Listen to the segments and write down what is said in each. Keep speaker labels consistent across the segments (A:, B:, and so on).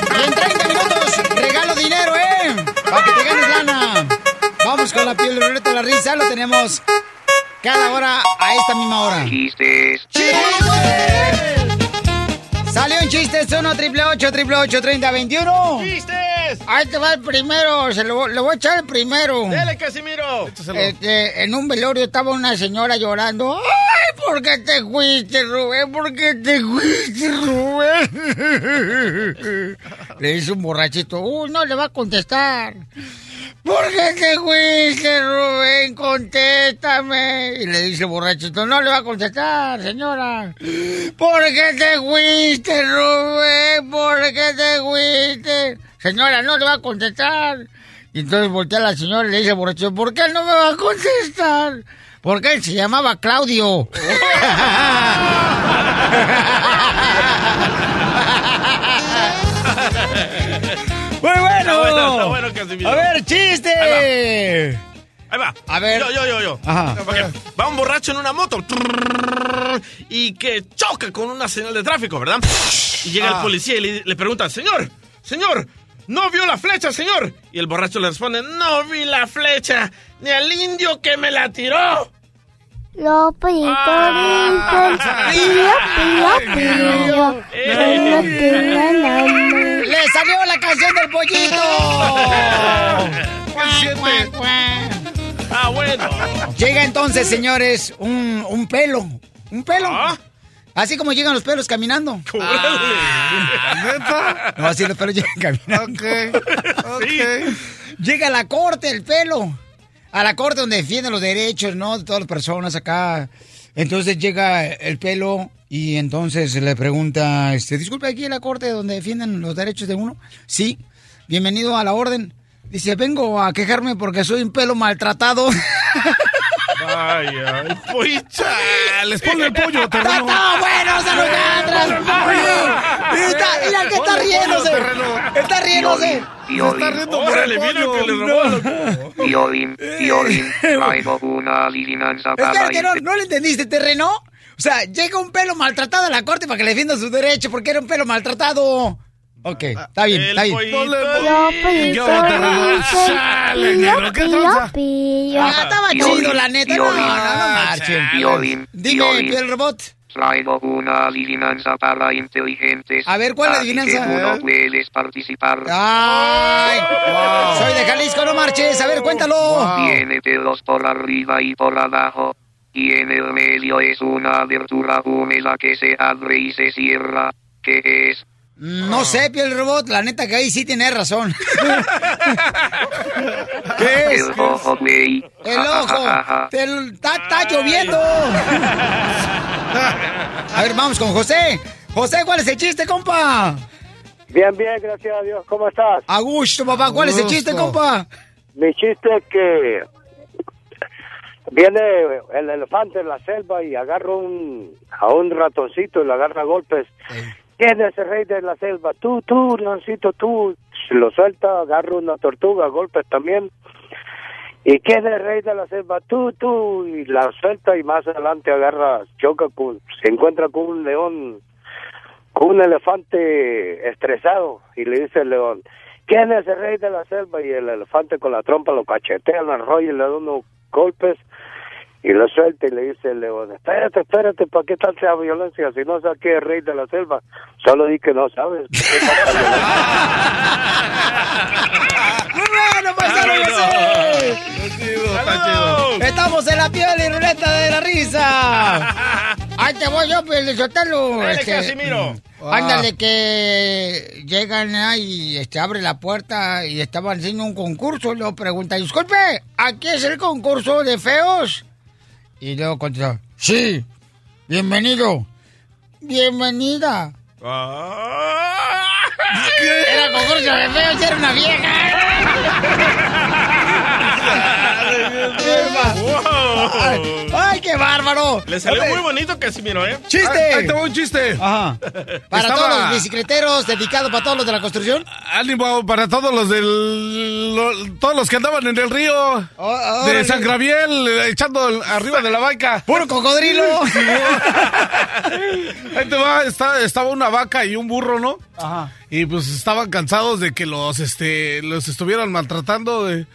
A: Y en 30 minutos regalo dinero, ¿eh? Para que te ganes lana. Vamos con la piel de la risa. Lo tenemos cada hora a esta misma hora.
B: Chistes.
A: Salió un chiste, 1 triple 8 triple 8 30 21.
C: ¡Chistes!
A: Ahí te va el primero, se lo, le voy a echar el primero.
C: ¡Dele, Casimiro!
A: Este, en un velorio estaba una señora llorando. ¡Ay, por qué te fuiste, Rubén! ¿Por qué te fuiste, Rubén? Le dice un borrachito. ¡Uy, no le va a contestar! ¿Por qué te fuiste, Rubén? Contéstame. Y le dice el borrachito, no le va a contestar, señora. ¿Por qué te fuiste, Rubén? ¿Por qué te fuiste? Señora, no le va a contestar. Y entonces voltea a la señora y le dice al borrachito, ¿por qué no me va a contestar? Porque él se llamaba Claudio. Muy bueno.
C: Está bueno, está bueno.
A: A ver, chiste.
C: Ahí va.
A: A ver.
C: Yo, yo, yo, yo.
A: Ajá.
C: Va un borracho en una moto. Y que choca con una señal de tráfico, ¿verdad? Y llega
A: Ah.
C: el policía y le, le pregunta, señor, señor, ¿no vio la flecha, señor? Y el borracho le responde, no vi la flecha, ni al indio que me la tiró.
D: Lopito,
C: Ah.
D: pío, pío, pío.
A: ¡Le salió la canción del pollito!
C: Ah, bueno.
A: Llega entonces, señores, un, un pelo. Un pelo.
C: Ah.
A: Así como llegan los pelos caminando. No, así los pelos llegan caminando.
C: Sí.
A: Llega a la corte el pelo. A la corte donde defienden los derechos, ¿no? De todas las personas acá. Entonces llega el pelo y entonces le pregunta, este, disculpe, aquí en la corte donde defienden los derechos de uno. Sí, bienvenido a la orden. Dice, vengo a quejarme porque soy un pelo maltratado.
C: Ay, ay, poicha. Les pongo el pollo,
A: ¡Está todo bueno, se nos Está, mira que está riéndose. Está riéndose.
B: Piolín,
C: Órale, mira que le robó. loco.
B: Piolín, Piolín, traigo una adivinanza para
A: no,
B: este-
A: no le entendiste, terreno. O sea, llega un pelo maltratado a la corte para que le defienda su derecho porque era un pelo maltratado. Ok, está bien,
C: El
A: está bien.
C: pollito.
D: Lopito,
C: Chale,
D: pío,
C: negro, ¿qué
D: pío,
C: tranza?
D: pío.
A: Ah, estaba chido, la neta. No, no, marchen. Dime, piel robot.
B: Traigo una adivinanza para inteligentes.
A: A ver, ¿cuál
B: Así
A: adivinanza?
B: que tú no puedes participar.
A: Ay, soy de Jalisco, no marches. A ver, cuéntalo.
B: Tiene pelos por arriba y por abajo. y en el medio es una abertura húmeda que se abre y se cierra. ¿Qué es?
A: No sé, piel robot, la neta que ahí sí tiene razón. ¿Qué es?
B: El ojo, güey.
A: El ojo. Está, lloviendo. A ver, vamos con José. José, ¿cuál es el chiste, compa?
E: Bien, bien, gracias a Dios. ¿Cómo estás?
A: A gusto, papá. ¿Cuál es el chiste, compa?
E: Mi chiste es que viene el elefante en la selva y agarra un, a un ratoncito y lo agarra a golpes. ¿Quién es el rey de la selva? Tú, tú, ratoncito, tú. Lo suelta, agarra una tortuga golpes también. ¿Y quién es el rey de la selva? Tú, tú. Y la suelta y más adelante agarra, choca con, se encuentra con un león con un elefante estresado y le dice el león, ¿quién es el rey de la selva? Y el elefante con la trompa lo cachetea, lo arrolla y le da unos golpes y lo suelta y le dice el león, espérate, espérate, ¿para qué tanta violencia? Si no sabes que es rey de la selva, solo di que no sabes.
A: ¡Muy bueno, paisano José! Estamos en la piel y ruleta de la risa. Ahí te voy yo, pues, Sotelo.
C: Dale, Casimiro.
A: Ándale, que llegan ahí, este, abre la puerta y estaban haciendo un concurso. Y luego pregunta, disculpe, ¿aquí es el concurso de feos? Y luego contesta, sí, bienvenido, bienvenida. Era concurso de feos, era una vieja. Qué bárbaro.
C: Le salió muy bonito Casimiro, ¿eh?
A: ¡Chiste!
F: Ahí- ahí te va un chiste.
A: Ajá. Para
F: Estaba-
A: todos los bicicleteros, dedicado para todos los de la construcción.
F: Ánimo para todos los del. lo- todos los que andaban en el río
A: órale.
F: de San Gabriel, eh, echando el- arriba de la vaca.
A: ¡Puro cocodrilo!
F: Ahí te va, está- estaba una vaca y un burro, ¿no?
A: Ajá.
F: Y pues estaban cansados de que los, este, los estuvieran maltratando. de-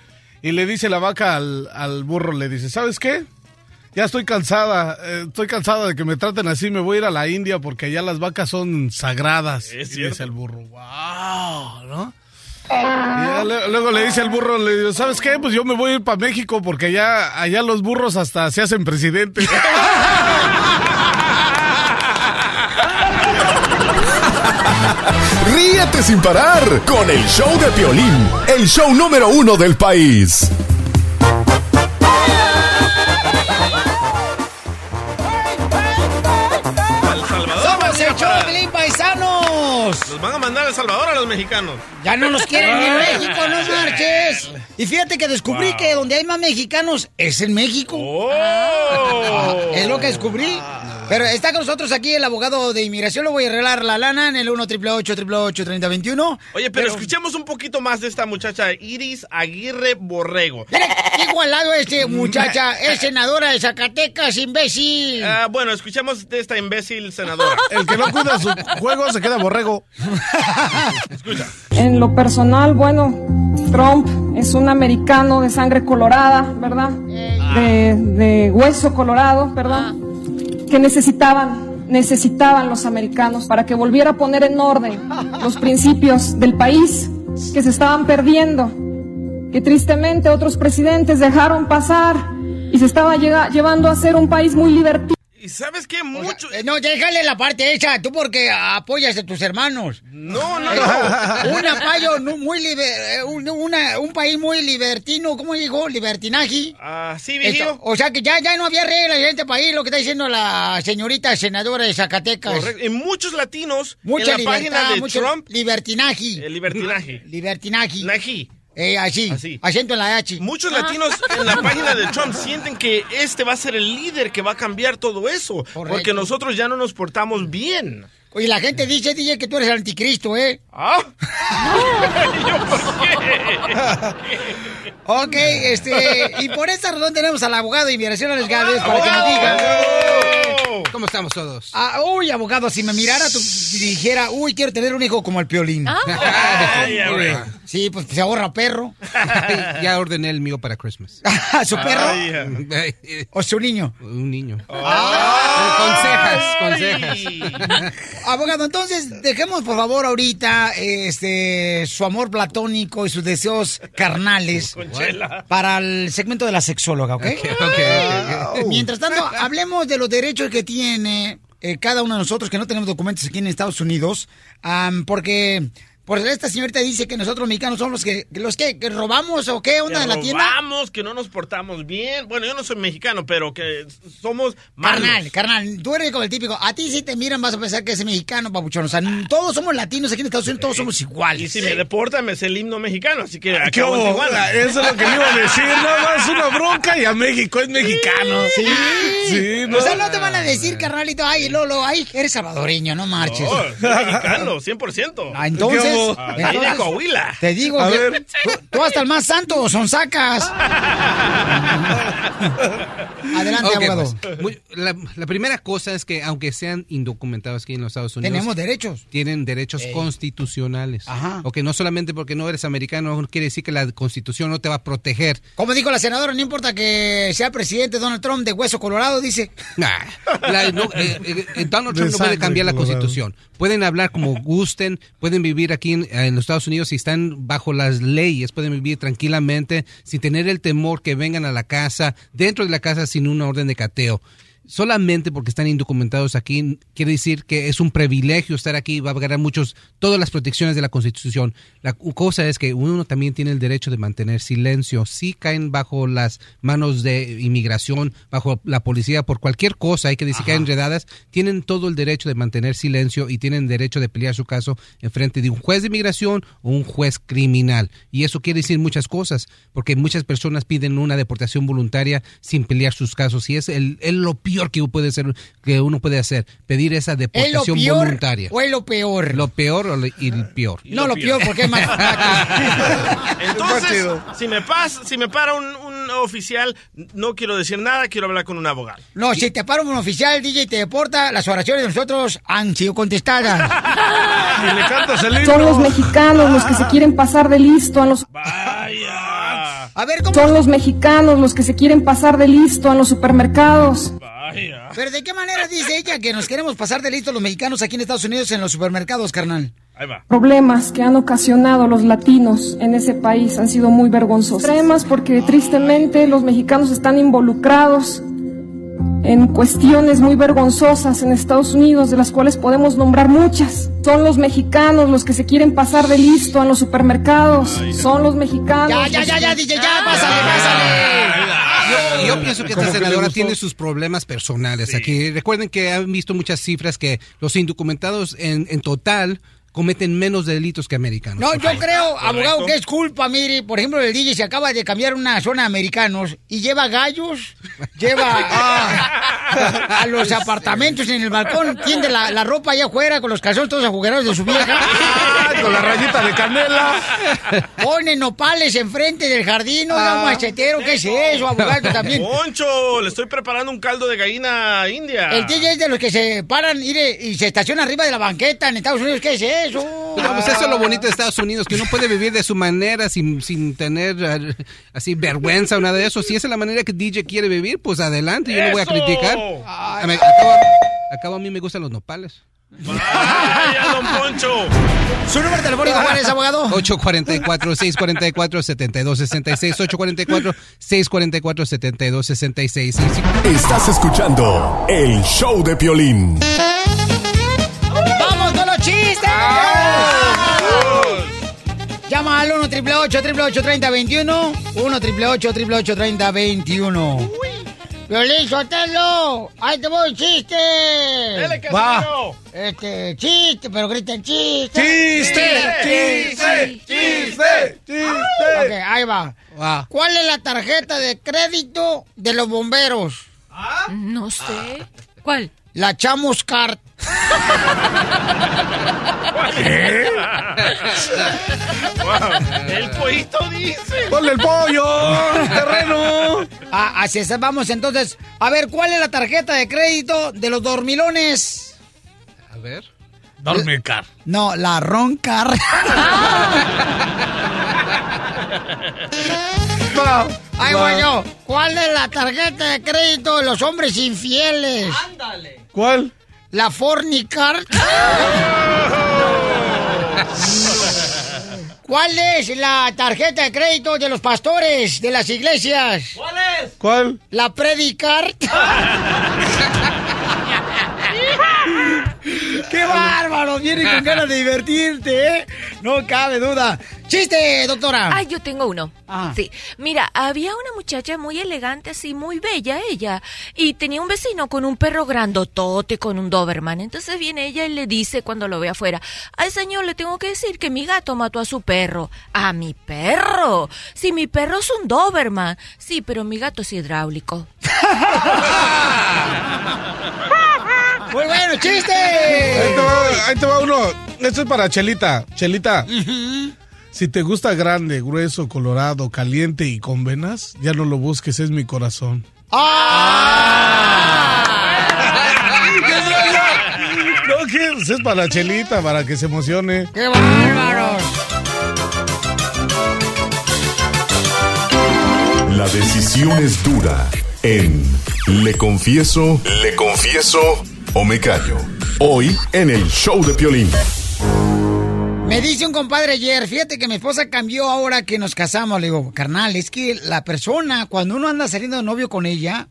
F: y le dice la vaca al, al burro, le dice, ¿sabes qué? Ya estoy cansada, eh, estoy cansada de que me traten así, me voy a ir a la India porque allá las vacas son sagradas.
C: Es
F: y
C: cierto.
F: dice el burro, wow, ¿no? Y ya le- luego le dice el burro, le ¿sabes qué? Pues yo me voy a ir para México porque allá, allá los burros hasta se hacen presidente.
G: Ríete sin parar con el show de Piolín, el show número uno del país.
A: Paisanos!
C: Nos van a mandar a El Salvador a los mexicanos.
A: Ya no nos quieren ni en México, no marches. Y fíjate que descubrí que donde hay más mexicanos es en México.
C: ¡Oh!
A: Es lo que descubrí. Pero está con nosotros aquí el abogado de inmigración. Lo voy a arreglar la lana en el 1 888 3021
C: Oye, pero, escuchemos un poquito más de esta muchacha, Iris Aguirre Borrego.
A: Qué igualado este muchacha. Es senadora de Zacatecas, imbécil.
C: Ah, bueno, escuchemos de esta imbécil senadora.
F: El que no cuida su juego se queda borrego.
H: En lo personal, bueno, Trump es un americano de sangre colorada, ¿verdad? De, de hueso colorado, ¿verdad? Que necesitaban, necesitaban los americanos para que volviera a poner en orden los principios del país que se estaban perdiendo, que tristemente otros presidentes dejaron pasar y se estaba llevando a ser un país muy libertino.
C: ¿Y sabes qué? Mucho...
A: Eh, No, déjale la parte esa, tú porque apoyas a tus hermanos.
C: No, no,
A: Eh,
C: no.
A: Un apoyo muy liber- eh, un, una- un país muy libertino, ¿cómo dijo? Libertinaje.
C: Ah, sí,
A: Esto,
C: viejillo.
A: o sea que ya, ya no había reglas en este país, lo que está diciendo la señorita senadora de Zacatecas.
C: Correcto. Y muchos latinos
A: Mucha
C: en la
A: libertad,
C: página de
A: mucho
C: Trump.
A: libertinaje.
C: El libertinaje.
A: Libertinaje.
C: Naji.
A: Eh, así,
C: Así.
A: acento en la H.
C: Muchos latinos en la página de Trump sienten que este va a ser el líder que va a cambiar todo eso. Porque nosotros ya no nos portamos bien.
A: Y la gente dice, DJ, que tú eres el anticristo, ¿eh?
C: ¿Ah?
A: Ok, este, y por esa razón tenemos al abogado de inmigración Alex Gálvez para que nos diga.
I: ¿Cómo estamos todos?
A: Ah, uy, abogado, si me mirara, tú dijera, uy, quiero tener un hijo como el Piolín.
C: Ay, ay, güey.
A: Sí, pues se ahorra perro.
I: ya ordené el mío para Christmas.
A: ¿Su perro? ¿O su niño?
I: Un niño.
A: Ah.
I: Consejas, consejas.
A: Abogado, entonces dejemos por favor ahorita este su amor platónico y sus deseos carnales
C: Conchela.
A: para el segmento de la sexóloga, ¿ok? Mientras tanto, hablemos de los derechos que tiene eh, cada uno de nosotros que no tenemos documentos aquí en Estados Unidos, am, porque por esta señorita dice que nosotros mexicanos somos los que los que, que robamos o qué onda
C: Que
A: en la tienda.
C: robamos, que no nos portamos bien. Bueno, yo no soy mexicano, pero que somos malos.
A: Carnal, carnal, tú eres como el típico. A ti si te miran vas a pensar que es mexicano, papuchón. O sea, todos somos latinos aquí en Estados Unidos, todos somos iguales.
C: Y si me deportan, me sé el himno mexicano, así que. Tijuana.
F: Eso es lo que le iba a decir. Nada más una bronca y a México es mexicano.
A: Sí.
F: Sí,
A: O sea, no te van a decir, carnalito, ay, Lolo, ay, eres salvadoreño, no marches.
C: No, soy mexicano, 100%.
A: Ah, entonces,
C: Ah,
A: entonces,
C: de Coahuila.
A: te digo
C: A
A: que
C: ver.
A: tú, tú hasta el más santo son sacas. Adelante,
I: Ok,
A: abogado.
I: pues, muy- la, la primera cosa es que aunque sean indocumentados aquí en los Estados Unidos,
A: Tenemos derechos.
I: tienen derechos constitucionales.
A: Ajá.
I: Ok, no solamente porque no eres americano, no quiere decir que la constitución no te va a proteger.
A: Como dijo la senadora, no importa que sea presidente Donald Trump de hueso colorado, dice.
I: Nah, la- no, eh, eh, eh, Donald
A: De
I: Trump no puede cambiar la constitución. Pueden hablar como gusten, pueden vivir aquí en, los Estados Unidos si están bajo las leyes, pueden vivir tranquilamente sin tener el temor que vengan a la casa, dentro de la casa sin una orden de cateo. Solamente porque están indocumentados aquí quiere decir que es un privilegio estar aquí, va a ganar muchos, todas las protecciones de la Constitución. La cosa es que uno también tiene el derecho de mantener silencio. Si caen bajo las manos de inmigración, bajo la policía, por cualquier cosa, hay que decir que caen enredadas, tienen todo el derecho de mantener silencio y tienen derecho de pelear su caso en frente de un juez de inmigración o un juez criminal. Y eso quiere decir muchas cosas, porque muchas personas piden una deportación voluntaria sin pelear sus casos. Y es el, es lo peor que puede ser, que uno puede hacer, pedir esa
A: ¿Es lo
I: deportación
A: peor
I: voluntaria.
A: o es lo peor?
I: Lo peor o lo- y el peor.
A: No, lo peor porque es más
C: Entonces, si me, pasa, si me para un, un oficial, no quiero decir nada, quiero hablar con un abogado.
A: No, si te para un oficial, DJ, y te deporta, las oraciones de nosotros han sido contestadas.
F: Y le cantas el
H: Son los mexicanos los que se quieren pasar de listo a los...
A: A ver, ¿cómo?
H: Son los mexicanos los que se quieren pasar de listo a los supermercados.
A: Pero ¿de qué manera dice ella que nos queremos pasar de listo los mexicanos aquí en Estados Unidos en los supermercados, carnal?
C: Ahí va.
H: Problemas que han ocasionado los latinos en ese país han sido muy vergonzosos. Problemas porque tristemente los mexicanos están involucrados en cuestiones muy vergonzosas en Estados Unidos, de las cuales podemos nombrar muchas. Son los mexicanos los que se quieren pasar de listo en los supermercados. Son los mexicanos.
A: Ya, ya, ya, ya, DJ, ya, pásale, pásale.
I: Yo, yo pienso que esta senadora tiene sus problemas personales aquí. Recuerden que han visto muchas cifras que los indocumentados en, en total cometen menos delitos que americanos.
A: No, yo creo, abogado, que es culpa, mire, por ejemplo, el DJ se acaba de cambiar una zona de americanos y lleva gallos, lleva a, a los apartamentos en el balcón, tiende la, la ropa allá afuera con los calzones todos agujeros de su vieja.
F: Con la rayita de canela.
A: Pone nopales enfrente del jardín, oiga, un machetero, ¿qué es eso, abogado, también?
C: Poncho, le estoy preparando un caldo de gallina india.
A: El DJ es de los que se paran mire, y se estaciona arriba de la banqueta en Estados Unidos, ¿qué es eso?
I: Pues eso es lo bonito de Estados Unidos, que uno puede vivir de su manera sin, sin tener eh, así vergüenza o nada de eso. Si esa es la manera que DJ quiere vivir, pues adelante, yo no voy a criticar. A mí- acabo, acabo a mí me gustan los nopales.
C: Vaya, don Poncho.
A: ¿Su número telefónico cuál es, abogado?
I: 844-644-7266. 844-644-7266.
G: Estás escuchando el show de Piolín.
A: Al 1 888 3021 1 888 3021 Violín Sotelo, ahí te voy, chiste.
C: Dele,
F: Va.
A: Este, chiste, pero griten chiste.
F: ¡Chiste! ¡Chiste! ¡Chiste! ¡Chiste!
A: Ok, ahí va.
I: Wow.
A: ¿Cuál es la tarjeta de crédito de los bomberos?
J: No sé. ¿Cuál?
A: La Chamos Card.
C: Wow, El pollito dice.
F: ¡Ponle el pollo! ¡Terreno!
A: Ah, así es, vamos entonces. A ver, ¿cuál es la tarjeta de crédito de los dormilones?
I: A ver.
F: Dorme car.
A: No, la Roncar. Ay, voy yo. ¿Cuál es la tarjeta de crédito de los hombres infieles?
J: Ándale.
F: ¿Cuál?
A: La Fornicard. ¿Cuál es la tarjeta de crédito de los pastores de las iglesias?
J: ¿Cuál es?
F: ¿Cuál?
A: La Predicard. ¡Qué bárbaro! Viene con ganas de divertirte, ¿eh? No cabe duda. ¡Chiste, doctora!
J: Ay, yo tengo uno. Sí. Mira, había una muchacha muy elegante, así, muy bella ella. Y tenía un vecino con un perro grandotote, con un Doberman. Entonces viene ella y le dice cuando lo ve afuera, ay señor, le tengo que decir que mi gato mató a su perro. ¿A mi perro? Si mi perro es un Doberman. Sí, pero mi gato es hidráulico.
A: ¡Muy bueno, chiste!
F: Ahí te va, ahí te va uno. Esto es para Chelita. Chelita. Si te gusta grande, grueso, colorado, caliente y con venas, ya no lo busques, es mi corazón. No, ¿qué? Es para Chelita, para que se emocione.
A: ¡Qué bárbaros!
G: La decisión es dura en Le Confieso, Le Confieso o Me Callo. Hoy en el show de Piolín.
A: Me dice un compadre ayer, fíjate que mi esposa cambió ahora que nos casamos. Le digo, carnal, es que la persona, cuando uno anda saliendo de novio con ella,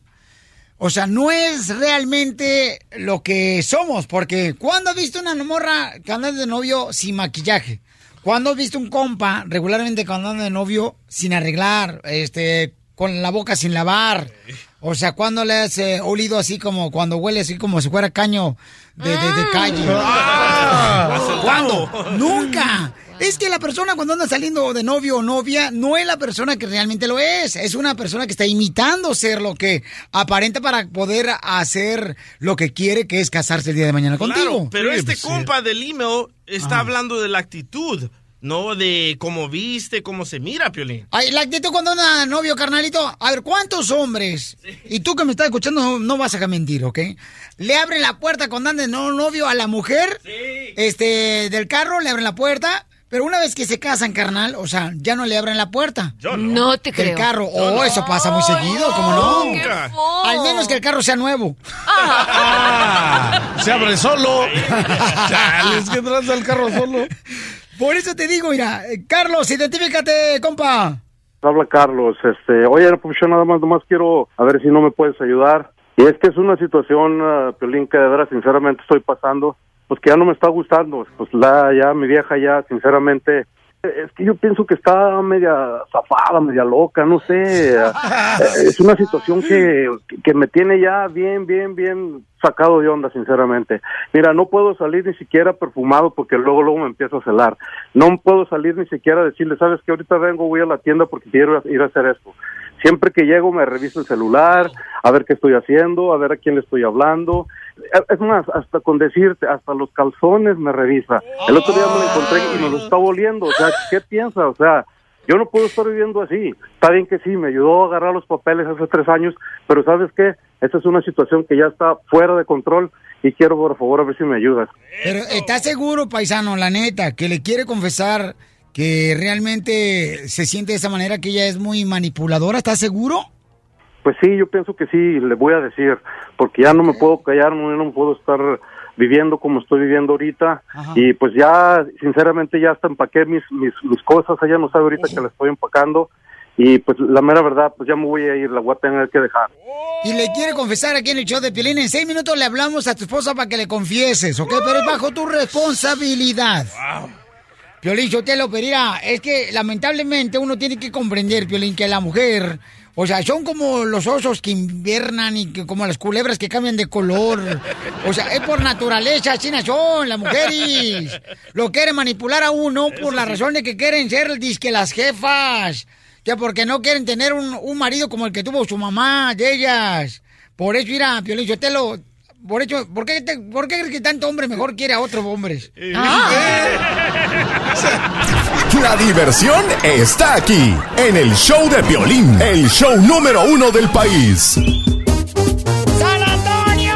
A: o sea, no es realmente lo que somos, porque cuando has visto una morra que de novio sin maquillaje? ¿Cuándo has visto un compa regularmente cuando de novio sin arreglar, este, con la boca sin lavar? O sea, ¿cuándo le has eh, olido así como cuando huele así como si fuera caño de, de- de calle?
C: Ah.
A: ¿Cuándo? Nunca. Es que la persona cuando anda saliendo de novio o novia no es la persona que realmente lo es. Es una persona que está imitando ser lo que aparenta para poder hacer lo que quiere, que es casarse el día de mañana
C: Claro,
A: contigo.
C: pero este compa del email está hablando de la actitud, no de cómo viste, cómo se mira, Piolín.
A: Ay, la actitud cuando anda novio, carnalito. A ver, ¿cuántos hombres? Y tú que me estás escuchando no, no vas a mentir, ¿ok? Le abren la puerta cuando anda de no- novio a la mujer, este, del carro, le abren la puerta. Pero una vez que se casan, carnal, o sea, ya no le abren la puerta.
J: no. No te creo.
A: carro.
J: Yo
A: Oh,
J: no.
A: eso pasa muy seguido, ¿cómo no?
J: Nunca.
A: Al menos que el carro sea nuevo.
F: Se abre solo. Chale, es que tranza el carro solo.
A: Por eso te digo, mira, eh, Carlos, identifícate, compa.
K: Habla Carlos, este, oye, yo nada más, nomás quiero a ver si no me puedes ayudar. Y es que es una situación, uh, Piolín, que de veras sinceramente estoy pasando, pues que ya no me está gustando. Pues la, ya, mi vieja ya, sinceramente, es que yo pienso que está media zafada, media loca, no sé. Es una situación que, que me tiene ya bien, bien, bien sacado de onda, sinceramente. Mira, no puedo salir ni siquiera perfumado porque luego, luego me empiezo a celar. No puedo salir ni siquiera a decirle, sabes que ahorita vengo, voy a la tienda porque quiero ir a hacer esto. Siempre que llego me reviso el celular, a ver qué estoy haciendo, a ver a quién le estoy hablando. Es más, hasta con decirte, hasta los calzones me revisa. El otro día me lo encontré y me lo estaba oliendo. O sea, ¿qué piensa? O sea, yo no puedo estar viviendo así. Está bien que sí, me ayudó a agarrar los papeles hace tres años, pero ¿sabes qué? Esta es una situación que ya está fuera de control y quiero, por favor, a ver si me ayudas.
A: Pero ¿estás seguro, paisano, la neta, que le quiere confesar que realmente se siente de esa manera, que ella es muy manipuladora? ¿Estás seguro?
K: Pues sí, yo pienso que sí, le voy a decir, porque ya no me puedo callar, no, no puedo estar viviendo como estoy viviendo ahorita y pues ya, sinceramente, ya hasta empaqué mis, mis, mis cosas, ella no sabe ahorita que la estoy empacando y pues la mera verdad, pues ya me voy a ir, la voy a tener que dejar.
A: Y le quiere confesar aquí en el show de Piolín. En seis minutos le hablamos a tu esposa para que le confieses, ¿ok? Pero es bajo tu responsabilidad. Piolín, yo te lo pediría. Es que lamentablemente uno tiene que comprender, Piolín, que la mujer, o sea, son como los osos que invernan y que, como las culebras que cambian de color. O sea, es por naturaleza, así son las mujeres. Lo quieren manipular a uno por la razón de que quieren ser, disque las jefas. Que porque no quieren tener un, un marido como el que tuvo su mamá de ellas. Por eso, mira, Piolín, yo te lo... Por eso, ¿por qué, te- ¿por qué crees que tanto hombre mejor quiere a otros hombres?
G: La diversión está aquí, en el show de Piolín, el show número uno del país.
A: ¡San Antonio!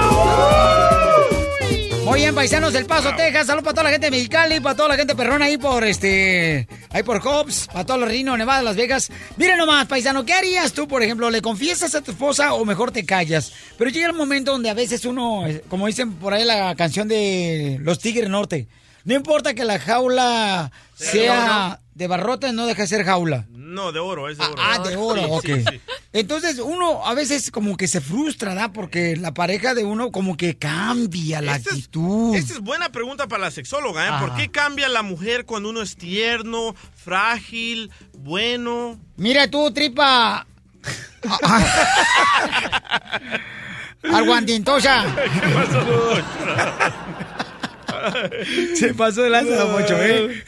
A: Oye, también, paisanos del Paso, Texas. Saludos para toda la gente de Mexicali, para toda la gente perrona ahí por este. Ahí por Hobbs, para todos los Rino, Nevada, Las Vegas. Miren nomás, paisano, ¿qué harías tú, por ejemplo? ¿Le confiesas a tu esposa o mejor te callas? Pero llega el momento donde a veces uno, eh, como dicen por ahí la canción de Los Tigres Norte, no importa que la jaula sea de barrotes, no deja de ser jaula.
C: No, de oro, es de oro.
A: Ah, de oro, ok.
C: sí, sí.
A: Entonces uno a veces como que se frustra, ¿da? Porque la pareja de uno como que cambia la
C: Esta es-
A: actitud.
C: Esta es buena pregunta para la sexóloga, ¿eh? ¿Por qué cambia la mujer cuando uno es tierno, frágil, bueno?
A: Mira tú, tripa. Arguantintosa. Se pasó de lanza, don Poncho, ¿eh?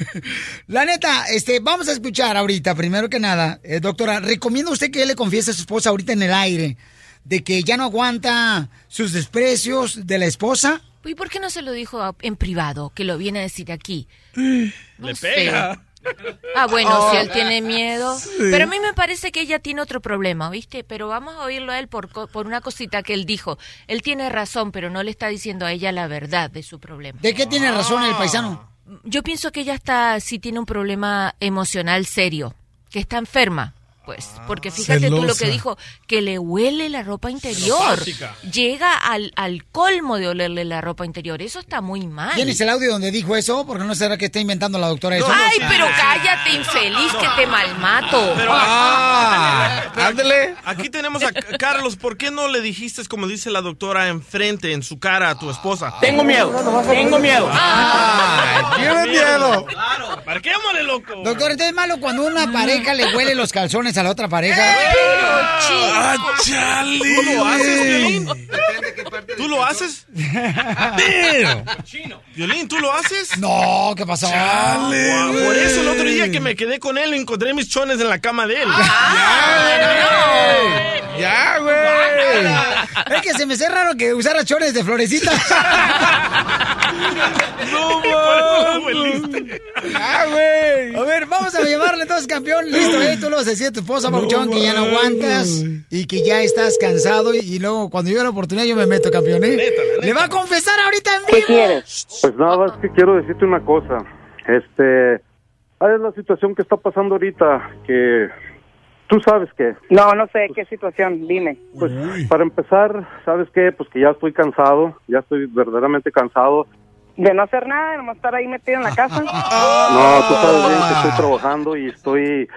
A: La neta, este, vamos a escuchar ahorita, primero que nada, eh, doctora, ¿recomienda usted que él le confiese a su esposa ahorita en el aire de que ya no aguanta sus desprecios de la esposa?
J: ¿Y por qué no se lo dijo en privado, que lo viene a decir aquí?
C: Le
J: sé.
C: pega.
J: Ah, bueno,
C: Oh.
J: si él tiene miedo.
C: Sí.
J: Pero a mí me parece que ella tiene otro problema, ¿viste? Pero vamos a oírlo a él por, co- por una cosita que él dijo. Él tiene razón, pero no le está diciendo a ella la verdad de su problema.
A: ¿De qué tiene razón el paisano?
J: Yo pienso que ella está, sí tiene un problema emocional serio, que está enferma. Pues, porque fíjate tú lo que dijo, que le huele la ropa interior.
A: Celopática.
J: Llega al, al colmo de olerle la ropa interior. Eso está muy mal.
A: ¿Tienes el audio donde dijo eso? Porque no será que está inventando la doctora eso.
J: Ay, pero cállate, infeliz, que te malmato.
C: Pero
A: Ah,
C: ándale. Aquí tenemos a Carlos. ¿Por qué no le dijiste, como dice la doctora, enfrente, en su cara a tu esposa?
L: Tengo miedo, tengo miedo.
A: tiene miedo.
C: Marquémosle, loco.
A: Doctor, ¿entonces es malo cuando una pareja le huele los calzones a la otra pareja?
C: ¡Ah, chale! ¿Tú lo haces, Violín? ¿Tú lo haces? Violín, ¿tú lo haces?
A: No, ¿qué pasó?
C: Guau, Por eso el otro día que me quedé con él encontré mis chones en la cama de él.
A: ¡Ya, güey! Es que se me hace raro que usara chones de florecita.
C: ¡No,
A: ¡Ah, güey! A ver, vamos a llevarle entonces, campeón. Listo, ¿eh? Tú lo vas a decir a tu esposa, Pabuchón, que ya no aguantas y que ya estás cansado. Y, y luego, cuando yo la oportunidad, yo me meto, campeón, ¿eh? Le va a confesar ahorita en vivo.
K: Pues nada más que quiero decirte una cosa. Este, ¿cuál es la situación que está pasando ahorita? Que tú sabes que.
M: No, no sé qué situación, dime.
K: Pues para empezar, ¿sabes qué? Pues que ya estoy cansado, ya estoy verdaderamente cansado.
M: De no hacer nada, de nomás estar ahí metido en la casa.
K: No, tú sabes bien que estoy trabajando y estoy,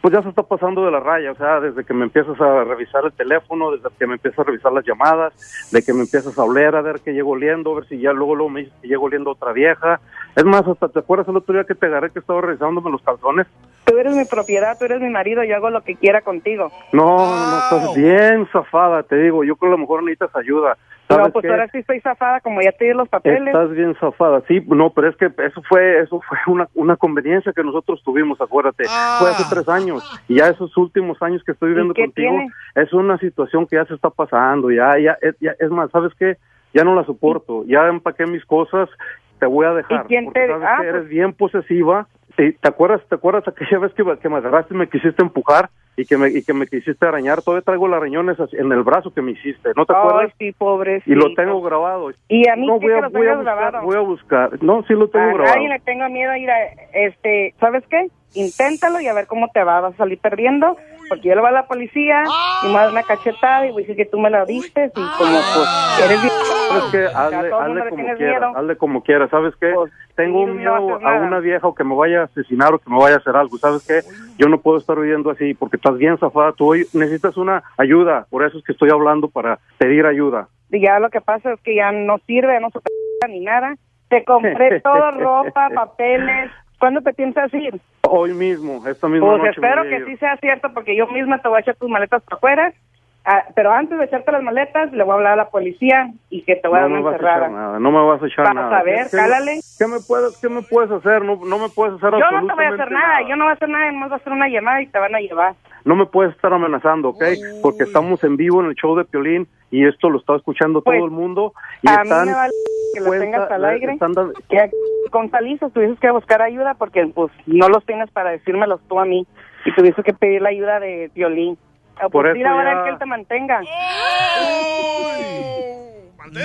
K: pues ya se está pasando de la raya, o sea, desde que me empiezas a revisar el teléfono, desde que me empiezas a revisar las llamadas, de que me empiezas a oler, a ver que llego oliendo, a ver si ya luego, luego me dices que llego oliendo otra vieja. Es más, hasta te acuerdas el otro día que te agarré que estaba revisándome los calzones.
M: Tú eres mi propiedad, tú eres mi marido, yo hago lo que quiera contigo.
K: No, no, estás bien zafada, te digo, yo creo que a lo mejor necesitas ayuda.
M: No,
K: ¿Sabes
M: pues
K: qué?
M: ahora sí estoy zafada, como ya te di los papeles.
K: Estás bien zafada, sí, no, pero es que eso fue, eso fue una, una conveniencia que nosotros tuvimos, acuérdate, fue hace tres años, y ya esos últimos años que estoy viviendo
M: qué
K: contigo,
M: tiene?
K: es una situación que ya se está pasando, ya, ya, es, ya- es más, ¿sabes qué? Ya no la soporto, ya empaqué mis cosas, te voy a dejar,
M: quién
K: porque
M: te-
K: sabes
M: ah,
K: que
M: pues-
K: eres bien posesiva, ¿Te, te acuerdas, te acuerdas aquella vez que, me- que me agarraste y me quisiste empujar y que me, y que me quisiste arañar? Todavía traigo las riñones así- en el brazo que me hiciste, ¿no te acuerdas?
M: Ay, sí, pobre.
K: Y lo tengo grabado.
M: Y a mí
K: no,
M: sí
K: voy
M: que
K: a,
M: lo
K: voy a buscar,
M: grabado.
K: voy a buscar. No, sí lo tengo
M: a
K: grabado.
M: nadie le tengo miedo a ir a, este, ¿sabes qué? Inténtalo y a ver cómo te va, vas a salir perdiendo, porque yo le voy a la policía y me va a dar una cachetada y voy a decir que tú me la diste y como pues eres bien...
K: ¿Sabes qué? Hazle,
M: a todo el mundo
K: hazle
M: le
K: como
M: tienes
K: quieras,
M: miedo.
K: hazle como quieras. ¿Sabes qué? Tengo
M: sí,
K: un
M: no a
K: miedo a
M: nada.
K: una vieja o que me vaya a asesinar o que me vaya a hacer algo. ¿Sabes qué? Yo no puedo estar viviendo así porque estás bien zafada. Tú hoy necesitas una ayuda. Por eso es que estoy hablando para pedir ayuda.
M: Y ya lo que pasa es que ya no sirve, no se ni nada. Te compré toda ropa, papeles. ¿Cuándo te piensas ir?
K: Hoy mismo, esta misma
M: Pues
K: noche. me
M: espero que
K: ir.
M: sí sea cierto porque yo misma te voy a echar tus maletas para afuera. Ah, pero antes de echarte las maletas, le voy a hablar a la policía y que te voy a dar
K: no
M: una encerrada.
K: nada, no me vas a echar
M: Vas
K: nada.
M: a ver,
K: ¿Qué-
M: cálale.
K: ¿Qué me puedes, qué me puedes hacer? No, no me puedes hacer
M: Yo no te voy a hacer nada, yo no voy a hacer nada, nomás voy a hacer una llamada y te van a llevar.
K: No me puedes estar amenazando, ¿ok? Porque estamos en vivo en el show de Piolín y esto lo está escuchando todo el mundo. Y
M: Pues, a
K: están,
M: mí me vale que lo tengas al aire.
K: están
M: Que con Saliza tuvieses que buscar ayuda porque pues no los tienes para decírmelos tú a mí y tuvieses que pedir la ayuda de violín.
K: Por
M: pues,
K: eso
M: dile ahora
K: ya-
M: que él te mantenga.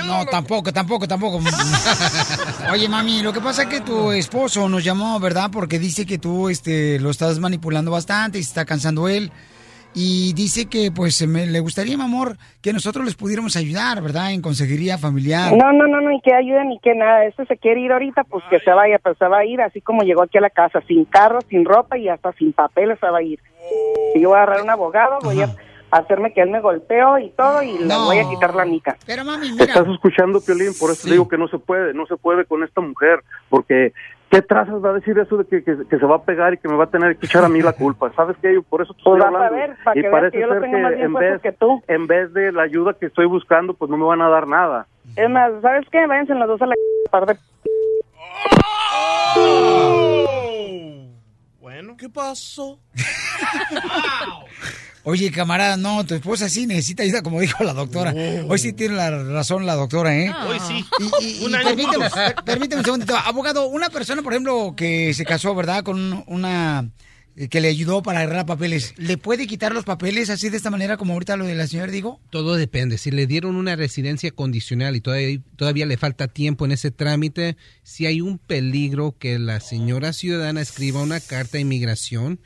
A: No, tampoco, tampoco, tampoco. Oye, mami, lo que pasa es que tu esposo nos llamó, ¿verdad? Porque dice que tú este, lo estás manipulando bastante y se está cansando él. Y dice que, pues, me- le gustaría, mi amor, que nosotros les pudiéramos ayudar, ¿verdad? En consejería familiar.
M: No, no, no, no, ni que ayude ni que nada. Este se quiere ir ahorita, pues que se vaya, pero se va a ir así como llegó aquí a la casa, sin carro, sin ropa y hasta sin papeles se va a ir. Y yo voy a agarrar un abogado, voy a hacerme que él me golpeó y todo y le voy a quitar la mica.
A: Pero mami,
K: Estás escuchando, Piolín, por eso digo que no se puede, no se puede con esta mujer, porque ¿qué trazas va a decir eso de que, que- que se va a pegar y que me va a tener que echar a mí la culpa? ¿Sabes qué? Yo por eso te estoy
M: Pues vas a
K: hablando.
M: ver,
K: y
M: que
K: parece
M: que yo lo
K: ser
M: tengo bien
K: en vez,
M: que tú.
K: en vez de la ayuda que estoy buscando, pues no me van a dar nada.
M: Es más, ¿sabes qué? Váyanse los dos a la par de...
C: Bueno.
N: ¿Qué pasó?
A: Oye, camarada, no, tu esposa sí necesita ayuda, como dijo la doctora. Hoy sí tiene la razón la doctora, ¿eh?
C: Hoy sí.
A: Y, y- y
C: Un año
A: permíteme, per- permíteme un segundito. Abogado, una persona, por ejemplo, que se casó, ¿verdad? Con una que le ayudó para agarrar papeles, ¿le puede quitar los papeles así de esta manera como ahorita lo de la señora digo?
I: Todo depende. Si le dieron una residencia condicional y todavía, todavía le falta tiempo en ese trámite, si hay un peligro que la señora ciudadana escriba una carta de inmigración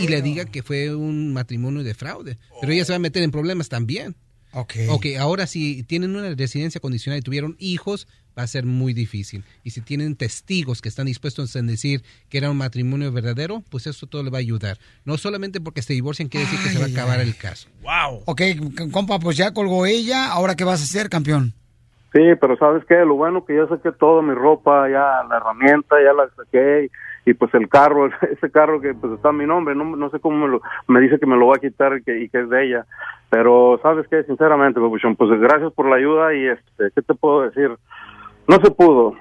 I: y, y le diga que fue un matrimonio de fraude. Pero ella se va a meter en problemas también.
A: Ok.
I: Ok, ahora si tienen una residencia condicional y tuvieron hijos, va a ser muy difícil. Y si tienen testigos que están dispuestos a decir que era un matrimonio verdadero, pues eso todo le va a ayudar. No solamente porque se divorcian quiere decir que se va a acabar
A: ay.
I: el caso.
C: Wow.
A: Ok, compa, pues ya colgó ella, ¿ahora qué vas a hacer, campeón?
K: Sí, pero ¿sabes qué? Lo bueno que ya saqué toda mi ropa, ya la herramienta, ya la saqué y, y, pues el carro, ese carro que pues está a mi nombre, no, no sé cómo me, lo, me dice que me lo va a quitar y que, y que es de ella. Pero ¿sabes qué? Sinceramente, pues gracias por la ayuda y este, ¿qué te puedo decir? No se pudo.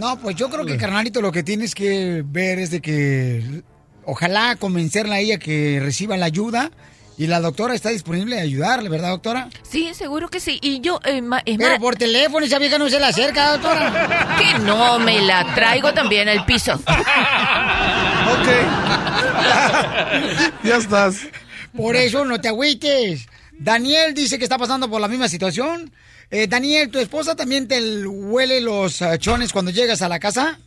A: No, pues yo creo que, carnalito, lo que tienes que ver es de que ojalá convencerla a ella que reciba la ayuda y la doctora está disponible a ayudarle, ¿verdad, doctora?
J: Sí, seguro que sí. Y yo, eh, ma- es
A: Pero por teléfono, esa vieja no se la acerca, doctora.
J: que no me la traigo también al piso.
F: Ok. ya estás.
A: Por eso no te agüites. Daniel dice que está pasando por la misma situación. Eh, Daniel, ¿tu esposa también te huele los ah, chones cuando llegas a la casa?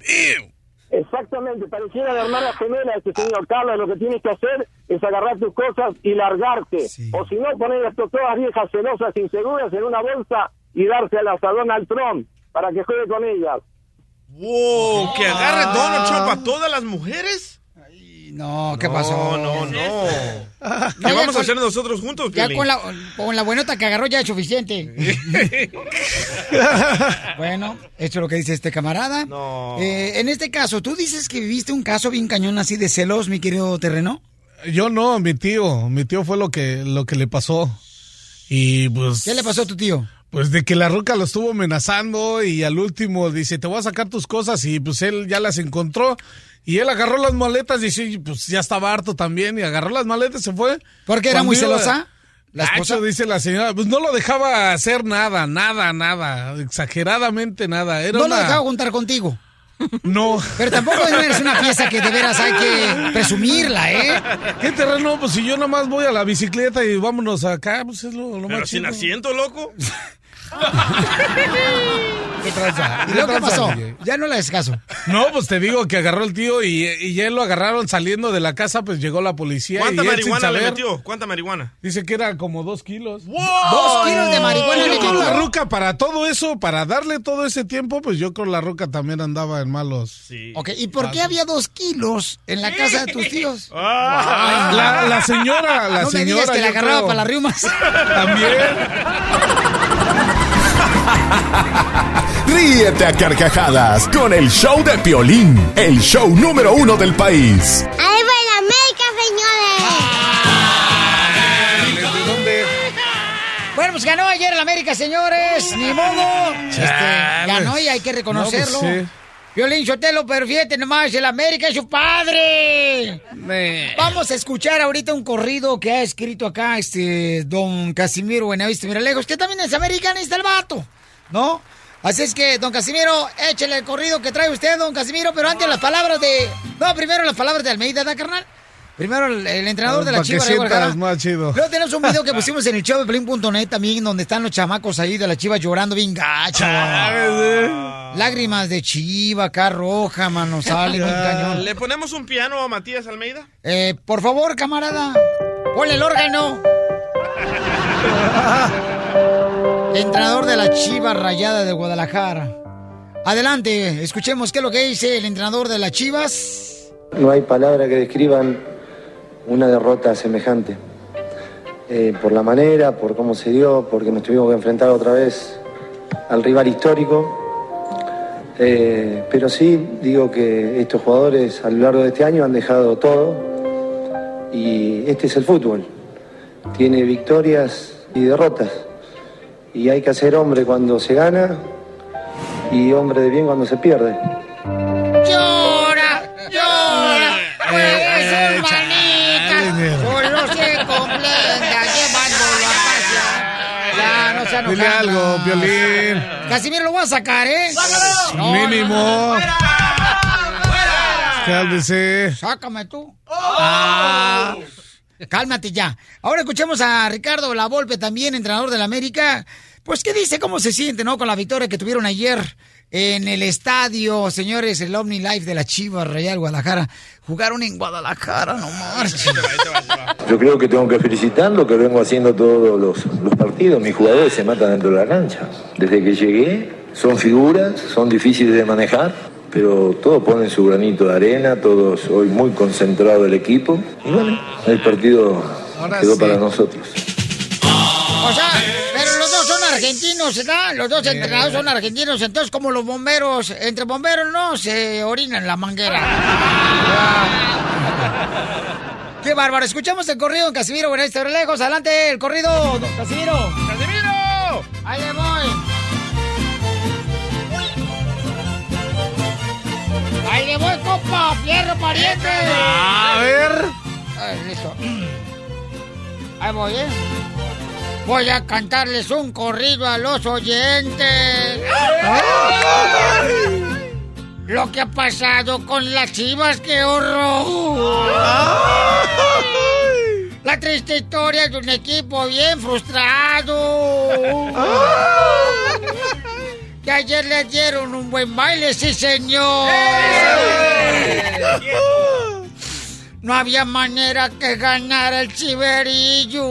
L: Exactamente, pareciera de hermana gemela este señor Carlos, lo que tienes que hacer es agarrar tus cosas y largarte. O si no, poner a estas todas viejas celosas, inseguras en una bolsa y dárselas a Donald Trump para que juegue con ellas.
C: Wow, que agarre Donald Trump a todas las mujeres.
A: No, ¿qué pasó?
C: No, no, no. ¿Qué vamos a hacer nosotros juntos,
A: Ya
C: Piolín?
A: con la, con la buenota que agarró ya es suficiente. bueno, esto es lo que dice este camarada.
C: No.
A: Eh, en este caso, tú dices que viviste un caso bien cañón así de celos, mi querido terreno.
F: Yo no, mi tío. Mi tío fue lo que, lo que le pasó. Y pues.
A: ¿Qué le pasó a tu tío?
F: Pues de que la ruca lo estuvo amenazando y al último dice, te voy a sacar tus cosas y pues él ya las encontró y él agarró las maletas y sí, pues ya estaba harto también y agarró las maletas y se fue.
A: ¿Por qué era
F: Cuando
A: muy celosa? ¿La esposa?
F: dice la señora, pues no lo dejaba hacer nada, nada, nada, exageradamente nada. Era
A: No lo dejaba juntar contigo.
F: No.
A: Pero tampoco eres una pieza que de veras hay que presumirla, ¿eh?
F: ¿Qué terreno? Pues si yo nomás voy a la bicicleta y vámonos acá, pues es lo, lo
C: Pero
F: más
C: sin asiento, loco.
F: ¿Qué tranza?
A: ¿Y luego qué pasó? Ya no le haces caso.
F: No, pues te digo que agarró el tío y, y ya lo agarraron saliendo de la casa, pues llegó la policía.
C: ¿Cuánta
F: y él sin
C: marihuana le
F: saber,
C: metió? ¿Cuánta marihuana?
F: Dice que era como dos kilos.
A: Dos kilos de marihuana
F: Yo
A: le
F: con la ruca, para todo eso, para darle todo ese tiempo, pues yo con la ruca también andaba en malos.
A: Ok, ¿y por qué había dos kilos en la casa de tus tíos?
F: Ah, la, la señora, la
A: no me
F: señora.
A: digas que la agarraba
F: creo.
A: para las riumas.
G: Ríete a carcajadas con el show de Piolín, el show número uno del país.
D: ¡Ahí va el América, señores!
A: Bueno, pues ganó ayer el América, señores. Ni modo. Este, ganó y hay que reconocerlo.
F: No, pues sí.
A: Violín Sotelo, pero fíjate nomás, el América es su padre. Vamos a escuchar ahorita un corrido que ha escrito acá este don Casimiro Buenavista Miralejos, que también es americanista el vato, ¿no? Así es que, don Casimiro, échele el corrido que trae usted, don Casimiro, pero antes las palabras de... No, primero las palabras de Almeida, ¿da, carnal? Primero el, el entrenador de la
F: Para que
A: Chivas de
F: sientas más chido.
A: Luego tenemos un video que pusimos en el show de Pelín.net también, donde están los chamacos ahí de la Chivas llorando bien gacho. Lágrimas de Chiva, acá roja, mano, sale bien cañón.
C: ¿Le ponemos un piano a Matías Almeida?
A: Eh, por favor, camarada, ponle el órgano. entrenador de la Chivas Rayada de Guadalajara. Adelante, escuchemos qué es lo que dice el entrenador de las Chivas.
O: No hay palabra que describan una derrota semejante. Eh, por la manera, por cómo se dio, porque nos tuvimos que enfrentar otra vez al rival histórico. Eh, pero sí digo que estos jugadores a lo largo de este año han dejado todo y este es el fútbol. Tiene victorias y derrotas. Y hay que ser hombre cuando se gana y hombre de bien cuando se pierde.
A: Llora, llora, mueve sus manitas, solo se completa llevándolo a pasear. Ya, no se
F: Dile algo, Violín.
A: Casimiro lo voy a sacar, ¿eh? No,
F: Mínimo.
A: no, no.
F: Cálmese.
A: Sácame tú. Ah. Cálmate ya. Ahora escuchemos a Ricardo La Volpe, también entrenador del América. Pues, ¿qué dice? ¿Cómo se siente, no? Con la victoria que tuvieron ayer en el estadio, señores, el Omni Life de la Chivas Real Guadalajara. Jugaron en Guadalajara, no marches.
P: Yo creo que tengo que felicitar lo que vengo haciendo todos los, los partidos. Mis jugadores se matan dentro de la cancha. Desde que llegué, son figuras, son difíciles de manejar, pero todos ponen su granito de arena, todos hoy muy concentrado el equipo. Y bueno, el partido
A: Ahora
P: quedó
A: sí.
P: para nosotros.
A: O sea, argentinos, ¿verdad? Los dos entrenados son argentinos, entonces como los bomberos, entre bomberos no se orinan en la manguera. Qué bárbaro. Escuchamos el corrido Casimiro Buenavista lejos. Adelante, el corrido, don Casimiro.
C: ¡Casimiro!
A: Ahí le voy. Ahí le voy, copa, fierro, pariente.
F: A ver.
A: Ay, listo. Ahí voy, ¿eh? Voy a cantarles un corrido a los oyentes. Lo que ha pasado con las chivas, qué horror. La triste historia de un equipo bien frustrado. Que ayer le dieron un buen baile, sí señor. No había manera que ganara el chiverillo.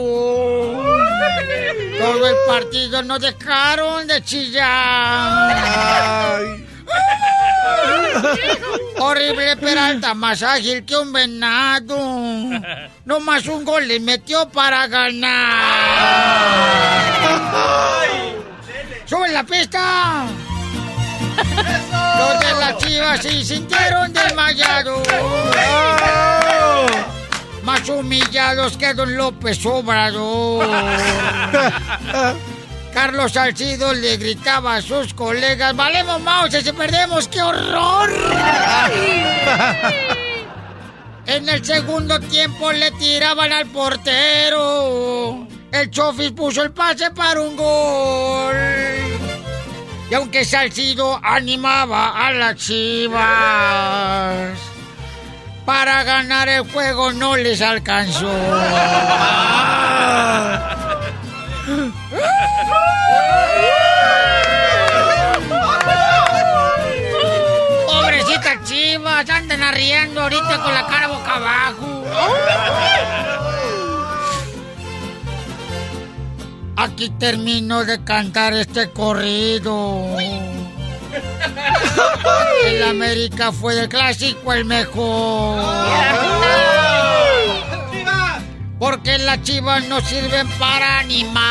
A: Todo el partido no dejaron de chillar. Horrible Peralta, más ágil que un venado. No más un gol le metió para ganar. ¡Sube la pista! Los de las chivas se sintieron desmayados. Más humillados que Don López Obrador. Carlos Salcido le gritaba a sus colegas, valemos mouse, si perdemos, qué horror. En el segundo tiempo le tiraban al portero. El Chofis puso el pase para un gol. Y aunque Salcido animaba a las chivas, para ganar el juego no les alcanzó. Pobrecitas chivas, andan arriendo ahorita con la cara boca abajo. Aquí termino de cantar este corrido. El América fue el clásico el mejor. Porque las chivas no sirven para animar.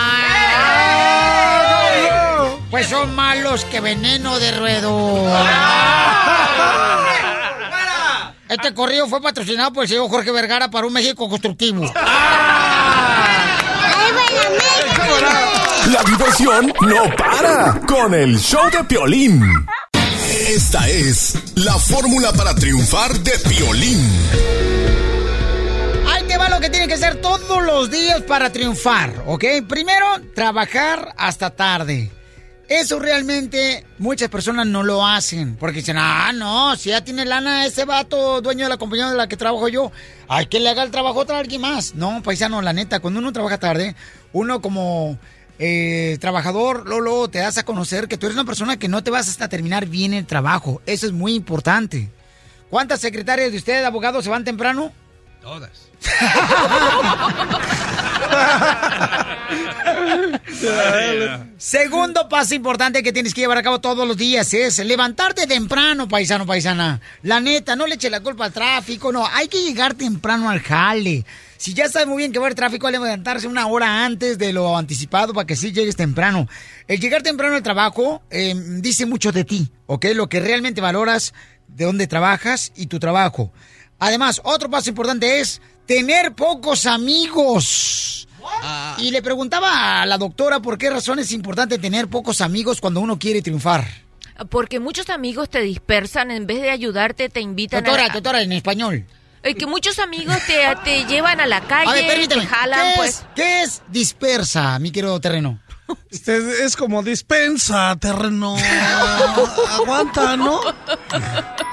A: Pues son malos que veneno de ruedo. Este corrido fue patrocinado por el señor Jorge Vergara para un México constructivo.
G: La diversión no para con el show de Piolín. Esta es la fórmula para triunfar de Piolín.
A: Ahí te va lo que tiene que hacer todos los días para triunfar, ¿ok? Primero, trabajar hasta tarde. Eso realmente muchas personas no lo hacen. Porque dicen, ah, no, si ya tiene lana ese vato, dueño de la compañía de la que trabajo yo, hay que le haga el trabajo a alguien más. No, paisano, la neta, cuando uno trabaja tarde, uno como eh, trabajador, Lolo, te das a conocer que tú eres una persona que no te vas hasta terminar bien el trabajo. Eso es muy importante. ¿Cuántas secretarias de ustedes, abogados, se van temprano?
I: Todas.
A: Segundo paso importante que tienes que llevar a cabo todos los días es levantarte temprano, paisano, paisana. La neta, no le eche la culpa al tráfico, no, hay que llegar temprano al jale. Si ya sabes muy bien que va a haber tráfico, hay que levantarse una hora antes de lo anticipado para que sí llegues temprano. El llegar temprano al trabajo eh, dice mucho de ti, ¿ok? Lo que realmente valoras de dónde trabajas y tu trabajo. Además, otro paso importante es tener pocos amigos. Y le preguntaba a la doctora por qué razón es importante tener pocos amigos cuando uno quiere triunfar.
J: Porque muchos amigos te dispersan, en vez de ayudarte, te invitan
A: Doctora,
J: a...
A: doctora, en español.
J: Eh, que muchos amigos te, te llevan a la calle,
A: A ver, permíteme.
J: te jalan,
A: ¿Qué,
J: pues...
A: es, ¿Qué es dispersa, mi querido terreno?
F: Este es como dispensa, terreno. Aguanta, ¿no?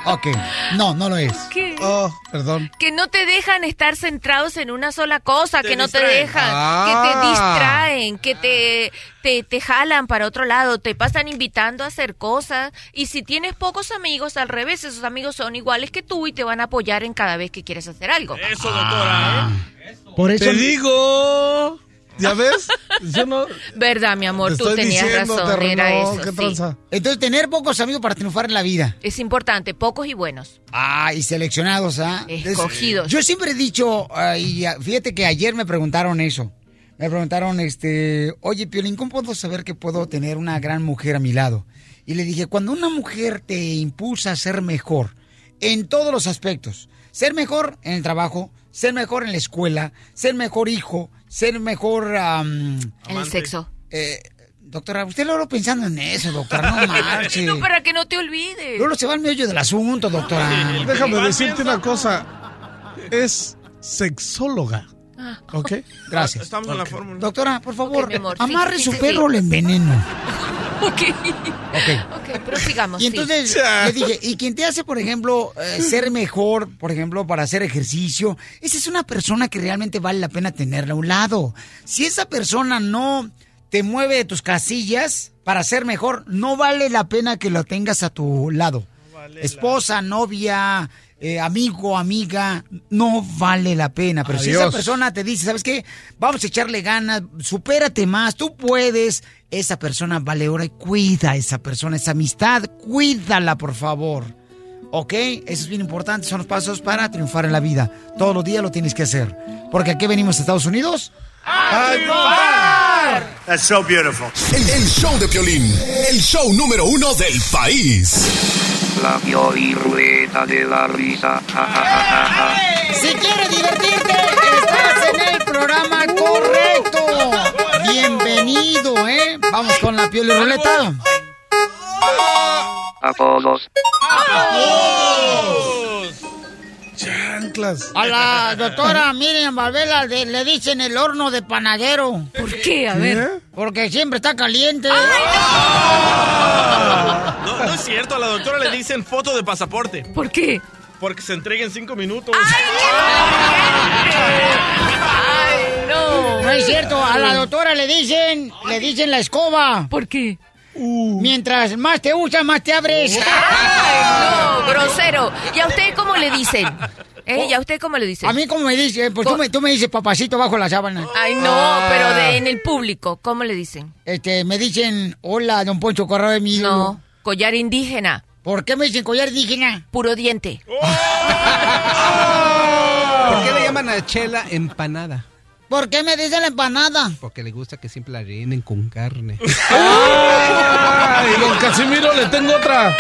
A: Ok, no, no lo es.
J: ¿Qué?
F: Oh, perdón.
J: Que no te dejan estar centrados en una sola cosa,
F: Te
J: que no te dejan,
F: Ah.
J: que te distraen, que te, te, te jalan para otro lado, te pasan invitando a hacer cosas. Y si tienes pocos amigos, al revés, esos amigos son iguales que tú y te van a apoyar en cada vez que quieres hacer algo.
C: Eso, doctora. ¿eh?
A: Por eso
F: Te digo. ¿Ya ves? Yo no.
J: Verdad, mi amor,
F: Te
J: tú tenías
F: diciendo,
J: razón,
F: terreno,
J: era eso.
F: ¿qué
J: sí.
F: tranza?
A: Entonces, tener pocos amigos para triunfar en la vida.
J: Es importante, pocos y buenos.
A: Ah, y seleccionados, ¿ah?
J: Escogidos.
A: Yo siempre he dicho, y fíjate que ayer me preguntaron eso. Me preguntaron, este, oye, Piolín, ¿cómo puedo saber que puedo tener una gran mujer a mi lado? Y le dije, cuando una mujer te impulsa a ser mejor en todos los aspectos, ser mejor en el trabajo, ser mejor en la escuela, ser mejor hijo, ser mejor... am,
J: En el sexo.
A: eh, doctora, usted lo pensando en eso, doctora, no marche.
J: No, para que no te olvides.
A: Luego se va al meollo del asunto, doctora.
F: Déjame decirte una cosa. Es sexóloga. ¿Ok?
A: Gracias.
C: Estamos en la fórmula.
A: Doctora, por favor,
J: Ok, mi amor. Sí,
A: amarre
J: sí,
A: su
J: sí,
A: perro,
J: sí.
A: le enveneno.
J: Ok.
A: Ok.
J: Ok, prosigamos.
A: Y
J: sí.
A: entonces le dije, ¿y quien te hace, por ejemplo, eh, ser mejor, por ejemplo, para hacer ejercicio? Esa es una persona que realmente vale la pena tenerla a un lado. Si esa persona no te mueve de tus casillas para ser mejor, no vale la pena que lo tengas a tu lado. Esposa, novia, eh, amigo, amiga, no vale la pena. Pero si esa persona te dice, ¿sabes qué? Vamos a echarle ganas, supérate más, tú puedes. Esa persona vale oro y cuida a esa persona, esa amistad, cuídala, por favor. ¿Ok? Eso es bien importante, son los pasos para triunfar en la vida. Todos los días lo tienes que hacer. Porque aquí venimos a Estados Unidos.
G: That's so beautiful. El, el show de Piolín, el show número uno del país.
B: La Pioli Rueda de la Risa. Ja, ja, ja, ja, ja.
A: Si quieres divertirte, estás en el programa correcto. Bienvenido, ¿eh? Vamos con la piel y ruleta.
B: Apodos.
F: Chanclas.
A: A la doctora Miriam Valvela le dicen el horno de panadero.
J: ¿Por qué? A ver.
A: Porque siempre está caliente.
C: No, no es cierto, a la doctora le dicen foto de pasaporte.
J: ¿Por qué?
C: Porque se entrega en cinco minutos.
J: Ay, no.
A: No es cierto, a la doctora le dicen, le dicen la escoba.
J: ¿Por qué?
A: Mientras más te usa, más te abres.
J: Ay, no, grosero. ¿Y a usted cómo le dicen? ¿Eh? ¿Y a usted cómo le dicen?
A: A mí como me dice, pues tú me, tú me dices papacito bajo la sábana.
J: Ay, no, pero de, en el público, ¿cómo le dicen?
A: Este, me dicen, hola, don Poncho Corrado de mi ídolo".
J: No, collar indígena.
A: ¿Por qué me dicen collar indígena?
J: Puro diente.
I: ¿Por qué le llaman a Chela empanada?
A: ¿Por qué me dicen la empanada?
I: Porque le gusta que siempre la rellenen con carne.
F: ¡Ay, don Casimiro, le tengo otra!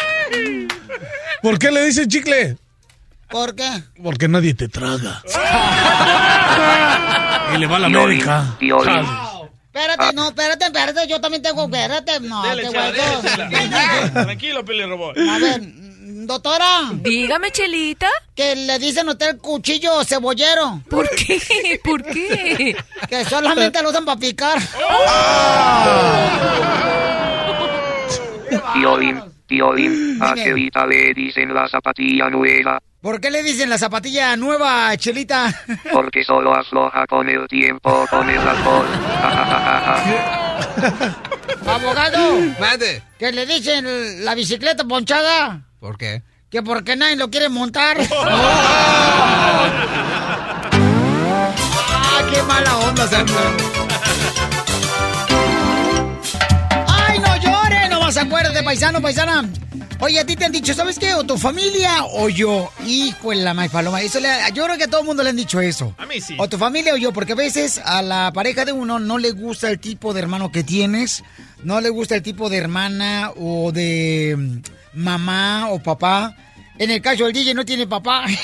F: ¿Por qué le dicen chicle?
A: ¿Por qué?
F: Porque nadie te traga. y le va a la América.
A: Espérate, no, espérate, espérate, yo también tengo, espérate, no,
C: Dele,
A: te
C: dele, Chela. Tranquilo, Pili Robot.
A: A ver, doctora.
J: Dígame, Chelita.
A: Que le dicen a usted el cuchillo cebollero.
J: ¿Por qué? ¿Por qué?
A: Que solamente lo usan para picar.
B: Piolín, Piolín, a
A: Dime.
B: Chelita le dicen la zapatilla nueva,
A: ¿Por qué le dicen la zapatilla nueva, Chelita?
B: porque solo afloja con el tiempo, con el alcohol. Ja, ja, ja, ja, ja.
A: Abogado.
I: Mande.
A: ¿Qué le dicen la bicicleta ponchada?
I: ¿Por qué?
A: Que porque nadie lo quiere montar. ¡Ah, qué mala onda, Santa! Más acuérdate, paisano, paisana. Oye, a ti te han dicho, ¿sabes qué? O tu familia o yo. Hijo de la maíz paloma. Eso le, yo creo que a todo el mundo le han dicho eso.
C: A mí sí.
A: O tu familia o yo, porque a veces a la pareja de uno no le gusta el tipo de hermano que tienes, no le gusta el tipo de hermana o de mm, mamá o papá. En el caso del DJ no tiene papá.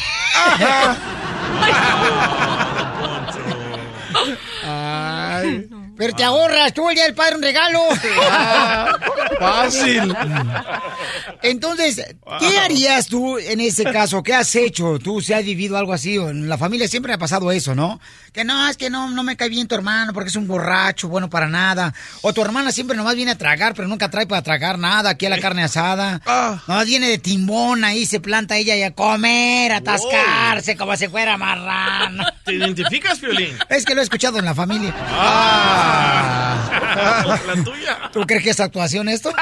A: Ay, pero te ahorras tú el día del padre un regalo.
F: Ah, fácil.
A: Entonces, ¿qué harías tú en ese caso? ¿Qué has hecho? Tú si has vivido algo así, o en la familia siempre ha pasado eso, ¿no? Que no, es que no, no me cae bien tu hermano porque es un borracho, bueno para nada. O tu hermana siempre nomás viene a tragar, pero nunca trae para tragar nada, aquí a la carne asada. Nomás viene de timbón ahí, se planta ella y a comer, a atascarse como si fuera marrano.
C: ¿Te identificas, Piolín?
A: Es que lo he escuchado en la familia.
C: Ah. La tuya.
A: ¿Tú crees que es actuación esto?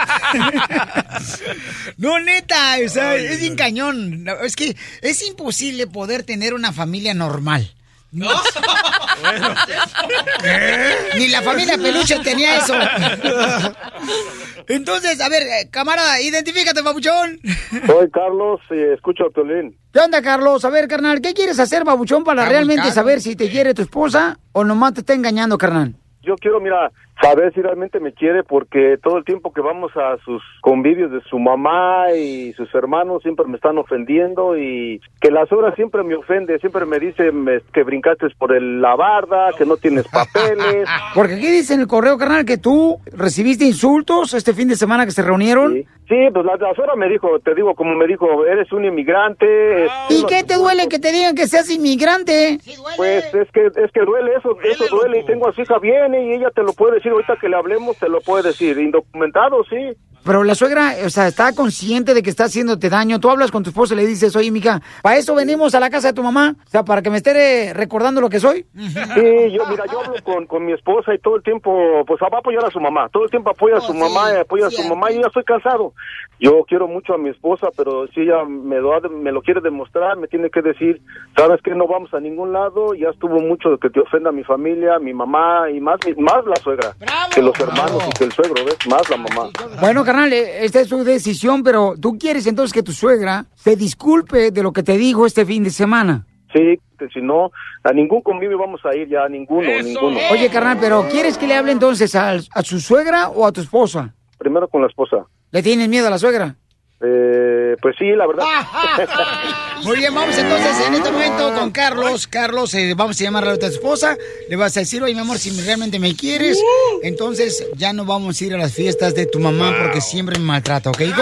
A: no, neta, o sea, es bien cañón. Es que es imposible poder tener una familia normal. No. Ni la familia Peluche tenía eso. Entonces, a ver, eh, camarada, identifícate, papuchón.
L: Soy Carlos y escucho a Piolín.
A: ¿Qué onda, Carlos? A ver, carnal, ¿qué quieres hacer, babuchón, para
L: Está
A: realmente saber si te quiere tu esposa o nomás te está engañando, carnal?
L: Yo quiero, mira, saber si realmente me quiere porque todo el tiempo que vamos a sus convivios de su mamá y sus hermanos siempre me están ofendiendo y que la suegra siempre me ofende, siempre me dice que brincaste por el- la barda, que no tienes papeles.
A: Porque aquí dice en el correo, carnal, que tú recibiste insultos este fin de semana que se reunieron.
L: Sí, pues la, la suegra me dijo, te digo, como me dijo, eres un inmigrante.
A: ¿Y qué te duele que te digan que seas inmigrante?
L: Pues es que es que duele eso, eso duele y tengo a su hija viene y ella te lo puede decir ahorita que le hablemos te lo puede decir, indocumentado sí.
A: Pero la suegra, o sea, está consciente de que está haciéndote daño. Tú hablas con tu esposa y le dices, oye, mija, ¿para eso venimos a la casa de tu mamá? O sea, para que me esté recordando lo que soy.
L: Sí, yo mira, yo hablo con, con mi esposa y todo el tiempo pues va a apoyar a su mamá, todo el tiempo apoya a su mamá, y apoya a su mamá y yo ya estoy cansado. Yo quiero mucho a mi esposa, pero si ella me lo, ha de- me lo quiere demostrar, me tiene que decir, sabes que no vamos a ningún lado, ya estuvo mucho de que te ofenda mi familia, mi mamá y más más la suegra, que los hermanos y que el suegro, ¿ves? Más la mamá.
A: Bueno, carnal, eh, esta es tu decisión, pero tú quieres entonces que tu suegra se disculpe de lo que te dijo este fin de semana.
L: Sí, que si no, a ningún convivio vamos a ir ya, a ninguno, ninguno.
A: Oye, carnal, pero ¿quieres que le hable entonces a, a su suegra o a tu esposa?
L: Primero con la esposa.
A: ¿Le tienes miedo a la suegra?
L: Eh, pues sí, la verdad.
A: Muy bien, vamos entonces en este momento con Carlos. Carlos, eh, vamos a llamarle a tu esposa. Le vas a decir, oye, mi amor, si realmente me quieres, entonces ya no vamos a ir a las fiestas de tu mamá porque siempre me maltrata, ¿ok, hijo?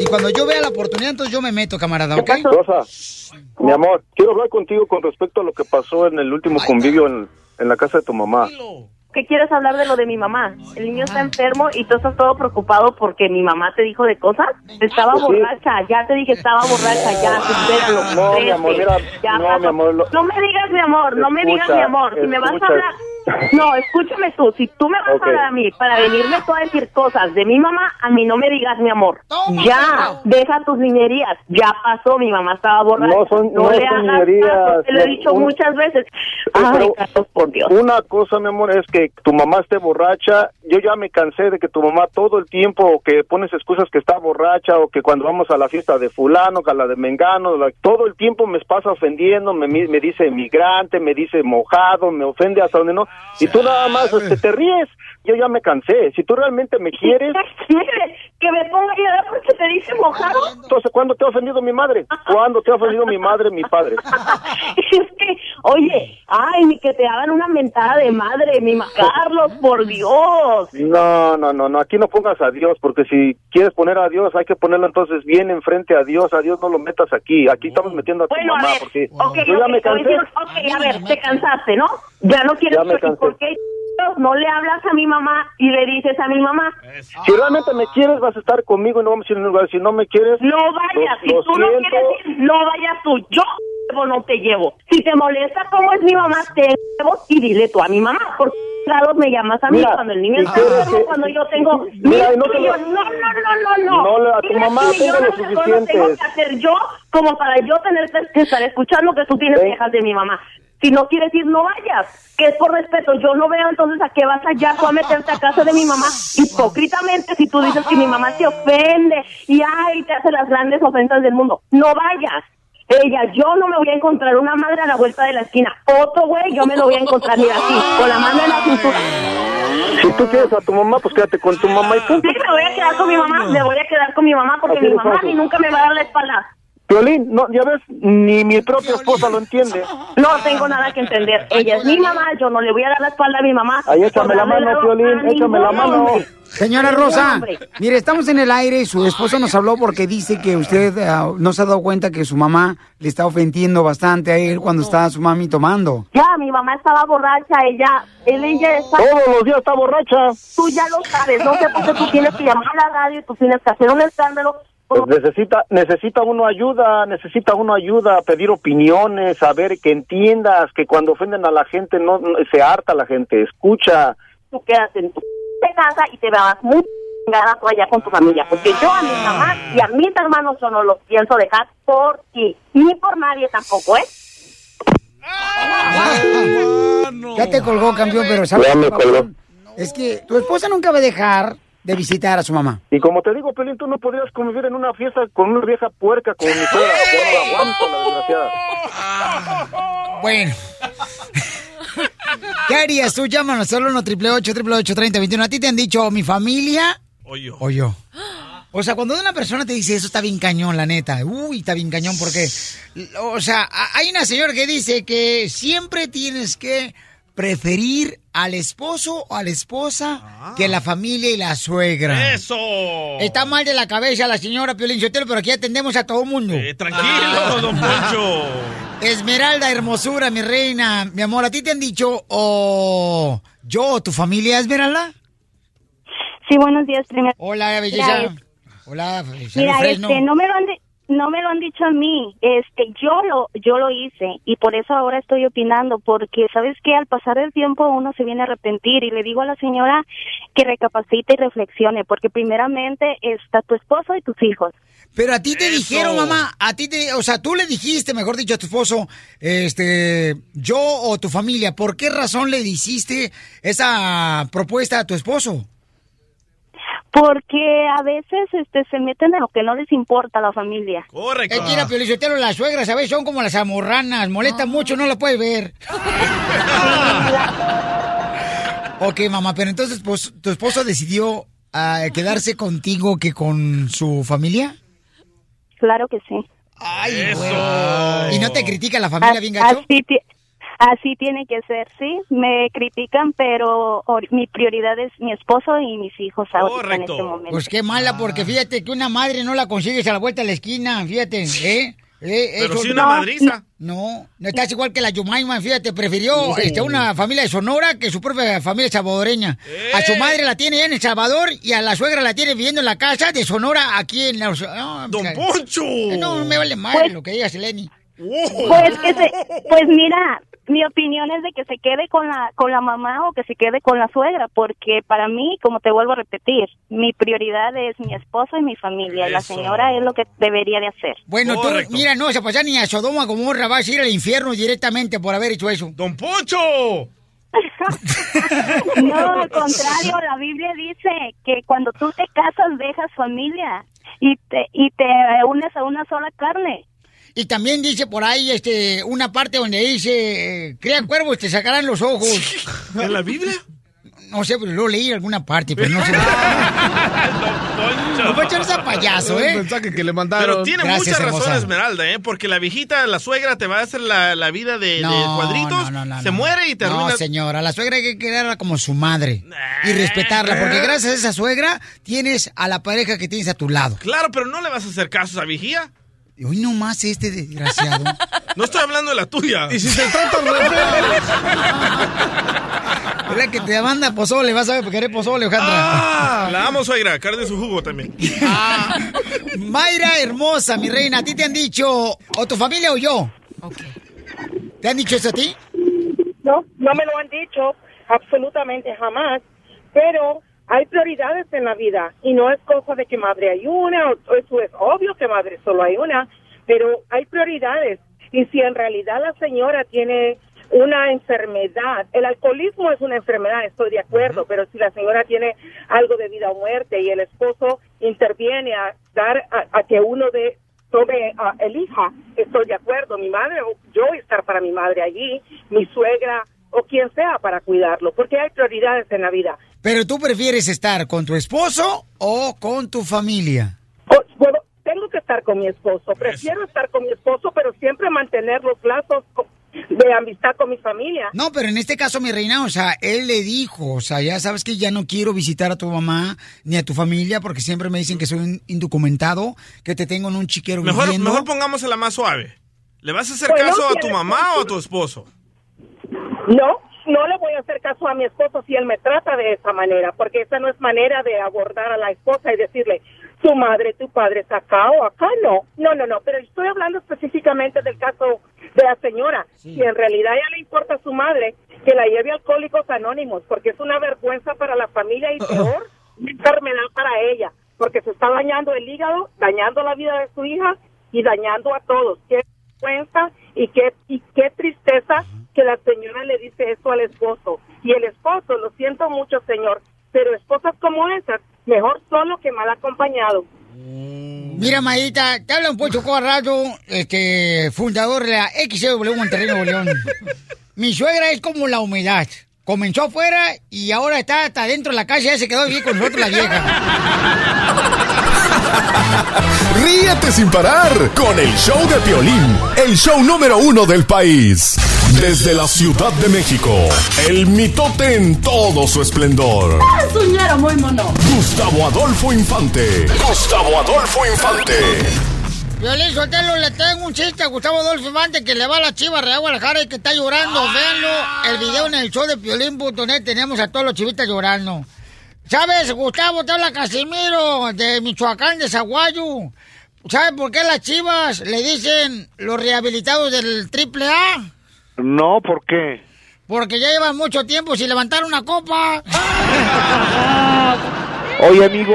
A: Y cuando yo vea la oportunidad, entonces yo me meto, camarada, ¿ok?
L: Rosa, mi amor, quiero hablar contigo con respecto a lo que pasó en el último convivio en, en la casa de tu mamá.
Q: ¿Qué quieres hablar de lo de mi mamá? El niño está enfermo y tú estás todo preocupado porque mi mamá te dijo de cosas. Estaba
L: Pues sí.
Q: borracha, ya te dije, estaba borracha, ya, supéralo.
L: No, mi amor, mira,
Q: ya
L: no, mi amor, lo-
Q: No me digas mi amor, no me digas mi amor. Si me vas a hablar... No, escúchame tú, si tú me vas a hablar a mí para venirme tú a decir cosas de mi mamá, a mí no me digas mi amor. Ya, deja tus niñerías, ya pasó, mi mamá estaba borracha.
L: No son- no
Q: le hagas
L: niñerías,
Q: caso, te lo he
L: no,
Q: dicho
L: un-
Q: muchas veces.
L: Pero
Q: Carlos, por Dios.
L: Una cosa, mi amor, es que tu mamá esté borracha. Yo ya me cansé de que tu mamá todo el tiempo que pones excusas que está borracha o que cuando vamos a la fiesta de fulano, que a la de mengano, la- todo el tiempo me pasa ofendiendo, me, me dice migrante, me dice mojado, me ofende hasta donde no. Y tú nada más este, te ríes. Yo ya me cansé. Si tú realmente me quieres...
Q: que me ponga a llorar porque te dice mojado.
L: Entonces, ¿cuándo te ha ofendido mi madre? ¿Cuándo te ha ofendido mi madre, mi padre?
Q: Es que, oye, ay, ni que te hagan una mentada de madre, mi ma- Carlos, por Dios.
L: No, no, no, no, aquí no pongas a Dios, porque si quieres poner a Dios, hay que ponerlo entonces bien enfrente a Dios, a Dios no lo metas aquí, aquí estamos metiendo a tu
Q: Bueno, a
L: mamá,
Q: ver,
L: porque yo ya me cansé.
Q: decir- ok, a ver, te cansaste, ¿no? Ya no quieres
L: Ya me
Q: ¿y
L: cansé.
Q: ¿por qué no le hablas a mi mamá y le dices a mi mamá.
L: Si realmente me quieres, vas a estar conmigo y no vamos a ir a ningún lugar. Si no me quieres...
Q: No vayas,
L: lo-
Q: si
L: lo
Q: tú no quieres ir, no vayas tú. Yo no te llevo. Si te molesta cómo es mi mamá, te llevo y dile tú a mi mamá. Por lado me llamas a mí
L: Mira,
Q: cuando el niño
L: si
Q: está enfermo,
L: que-
Q: cuando yo tengo
L: Mira,
Q: mil
L: no te lo-.
Q: No, no, no, no, no.
L: No, a tu mamá
Q: millones
L: tengo lo
Q: cosas tengo que hacer yo como para yo tener que estar escuchando que tú tienes quejas de mi mamá. Si no quieres ir, no vayas. Que es por respeto. Yo no veo entonces a qué vas allá tú a meterte a casa de mi mamá. Hipócritamente, si tú dices que mi mamá te ofende y ay, te hace las grandes ofensas del mundo. No vayas. Ella, yo no me voy a encontrar una madre a la vuelta de la esquina. Otro güey, yo me lo voy a encontrar, mira, así, con la mano en la cintura.
L: Si tú quieres a tu mamá, pues quédate con tu mamá y punto.
Q: Sí, me voy a quedar con mi mamá, me voy a quedar con mi mamá porque
L: Así
Q: mi mamá mí nunca me va a dar la espalda.
L: Violín, no, ya ves, ni mi propia esposa lo entiende.
Q: No tengo nada que entender. Ella es mi mamá, yo no le voy a dar la espalda a mi mamá.
L: Ahí échame la mano,
Q: a
L: échame la mano.
A: Señora Rosa, mire, estamos en el aire y su esposo nos habló porque dice que usted ah, no se ha dado cuenta que su mamá le está ofendiendo bastante a él cuando está su mami tomando.
Q: Ya, mi mamá estaba borracha, ella, él, ella está...
L: Todos los días está borracha.
Q: Tú ya lo sabes, no sé por qué tú tienes que llamar a la radio y tú tienes que hacer un escándalo.
L: Pues necesita, necesita uno ayuda, necesita uno ayuda, pedir opiniones, saber que entiendas que cuando ofenden a la gente no, no- se harta la gente, escucha.
Q: Tú quedas en tu casa y te vas muy chingada tú allá con tu familia, porque yo a mi mamá y a mis hermanos yo no los pienso dejar por ti, ni por nadie tampoco, ¿eh?
A: Ya te colgó, campeón, pero ¿sabes?
L: Ya me colgó.
A: Es que tu esposa nunca va a dejar de visitar a su mamá.
L: Y como te digo, Pelín, tú no podrías convivir en una fiesta con una vieja puerca como mi suegra. Yo no la aguanto, la desgraciada.
A: Bueno. ¿Qué harías tú? Llámanos al 1 888 3021 ¿A ti te han dicho mi familia
C: O yo.
A: o yo? O sea, cuando una persona te dice eso está bien cañón, la neta. Uy, está bien cañón porque... O sea, hay una señora que dice que siempre tienes que preferir al esposo o a la esposa que la familia y la suegra.
C: ¡Eso!
A: Está mal de la cabeza la señora Piolín Sotelo, pero aquí atendemos a todo mundo.
C: Eh, tranquilo, don Poncho.
A: Esmeralda, hermosura, mi reina. Mi amor, ¿a ti te han dicho o yo o tu familia, Esmeralda?
R: Sí, buenos días, primero.
A: Hola, belleza.
R: Mira,
A: Hola,
R: Mira,
A: Fresno.
R: este, no me lo han di- no me lo han dicho a mí, este, yo lo, yo lo hice y por eso ahora estoy opinando, porque sabes que al pasar el tiempo uno se viene a arrepentir y le digo a la señora que recapacite y reflexione, porque primeramente está tu esposo y tus hijos.
A: Pero a ti te dijeron, mamá, a ti te, o sea, tú le dijiste, mejor dicho, a tu esposo, este, yo o tu familia, ¿por qué razón le hiciste esa propuesta a tu esposo?
R: Porque a veces este se meten en lo que no les importa a la familia.
C: Correcto.
A: Es que mira, Piolichotelo, las suegras, ¿sabes? Son como las amorranas, molestan mucho, no lo puedes ver. ok, mamá, pero entonces, pues, ¿tu esposo decidió ah, quedarse contigo que con su familia?
R: Claro que sí.
A: Ay, güey. ¿Y no te critica la familia bien gacho?
R: Así, así tiene que ser, sí. Me critican, pero mi prioridad es mi esposo y mis hijos ahorita en este momento.
A: Pues qué mala, porque fíjate que una madre no la consigues a la vuelta de la esquina, fíjate, ¿eh? Eh,
C: Pero
A: eso-
C: sí una madriza.
A: No, no estás igual que la Yumaima, fíjate, prefirió
C: Sí.
A: este, una familia de Sonora que su propia familia salvadoreña. A su madre la tiene ya en El Salvador y a la suegra la tiene viviendo en la casa de Sonora aquí en la... No,
C: ¡Don Poncho!
A: No, me vale madre
R: Pues-
A: lo que diga Seleni.
R: Pues que se, pues mira, mi opinión es de que se quede con la con la mamá o que se quede con la suegra, porque para mí, como te vuelvo a repetir, mi prioridad es mi esposo y mi familia, y la
A: Eso.
R: señora es lo que debería de hacer.
A: Bueno, tú, mira, no, se pasa ni a Sodoma como Gomorra, vas a ir al infierno directamente por haber hecho eso.
C: ¡Don Poncho!
R: No, al contrario, la Biblia dice que cuando tú te casas dejas familia y te y te unes a una sola carne.
A: Y también dice por ahí este una parte donde dice, eh, crean cuervos, te sacarán los ojos.
C: ¿En la Biblia?
A: No sé, pero lo leí en alguna parte, pero no sé. No fue echarse a payaso, ¿eh?
F: mensaje que le mandaron.
C: Pero tiene
A: Gracias,
C: mucha razón
A: hermosa.
C: Esmeralda, ¿eh? Porque la viejita, la suegra, te va a hacer la, la vida de, de
A: No,
C: cuadritos,
A: no, no, no,
C: se
A: no.
C: muere y te
A: No,
C: arruina.
A: señora, la suegra hay que quererla como su madre y respetarla, porque gracias a esa suegra tienes a la pareja que tienes a tu lado.
C: Claro, pero no le vas a hacer caso a esa vigía.
A: Y hoy nomás este desgraciado.
C: No estoy hablando de la tuya.
F: Y si se trata
A: Es la que te manda pozole, vas a ver, porque eres pozole, Alejandra.
C: La amo, suegra. Carne su jugo también.
A: Mayra hermosa, mi reina, ¿a ti te han dicho, o tu familia o yo? ¿Te han dicho eso a ti?
S: No, no me lo han dicho absolutamente jamás, pero hay prioridades en la vida y no es cosa de que madre hay una, o- eso es obvio que madre solo hay una, pero hay prioridades y si en realidad la señora tiene una enfermedad, el alcoholismo es una enfermedad, estoy de acuerdo, pero si la señora tiene algo de vida o muerte y el esposo interviene a dar a, a que uno de tome, a- elija, estoy de acuerdo, mi madre, o yo estar para mi madre allí, mi suegra o quien sea para cuidarlo, porque hay prioridades en la vida.
A: Pero tú prefieres estar con tu esposo o con tu familia.
S: O- bueno, tengo que estar con mi esposo, prefiero estar con mi esposo, pero siempre mantener los lazos de amistad con mi familia.
A: No, pero en este caso, mi reina, o sea, él le dijo, o sea, ya sabes que ya no quiero visitar a tu mamá ni a tu familia porque siempre me dicen que soy un indocumentado, que te tengo en un chiquero
C: Mejor,
A: viviendo.
C: mejor pongámosela más suave. ¿Le vas a hacer
S: Bueno,
C: caso a tu mamá o a tu esposo?
S: No, no le voy a hacer caso a mi esposo si él me trata de esa manera, porque esa no es manera de abordar a la esposa y decirle, tu madre, tu padre está acá o acá, no. No, no, no, pero estoy hablando específicamente del caso de la señora. Si en realidad ya le importa a su madre, que la lleve a Alcohólicos Anónimos, porque es una vergüenza para la familia y peor, enfermedad para ella, porque se está dañando el hígado, dañando la vida de su hija y dañando a todos. Qué vergüenza y qué, y qué tristeza que la señora le dice eso al esposo. Y el esposo, lo siento mucho, señor, pero esposas como esas, mejor solo que mal acompañado.
A: Mira, Maíta, te habla un Pocho Corrado, este, fundador de la XW Monterrey Nuevo León. Mi suegra es como la humedad. Comenzó afuera y ahora está hasta dentro de la casa, ya se quedó bien con nosotros la vieja.
G: Ríete sin parar con el show de Piolín, el show número uno del país. Desde la Ciudad de México, el mitote en todo su esplendor.
T: Es un ñero muy mono.
G: Gustavo Adolfo Infante. Gustavo Adolfo Infante.
A: Violín Sotelo, le tengo un chiste a Gustavo Adolfo Infante que le va a la chiva Real Guadalajara y que está llorando. Véanlo, el video en el show de Piolín.net tenemos a todos los chivitas llorando. ¿Sabes, Gustavo? Te habla Casimiro de Michoacán, de Zaguayo. ¿Sabes por qué las chivas le dicen los rehabilitados del triple A?
U: No, ¿por qué?
A: Porque ya llevan mucho tiempo sin levantar una copa.
U: Oye, amigo,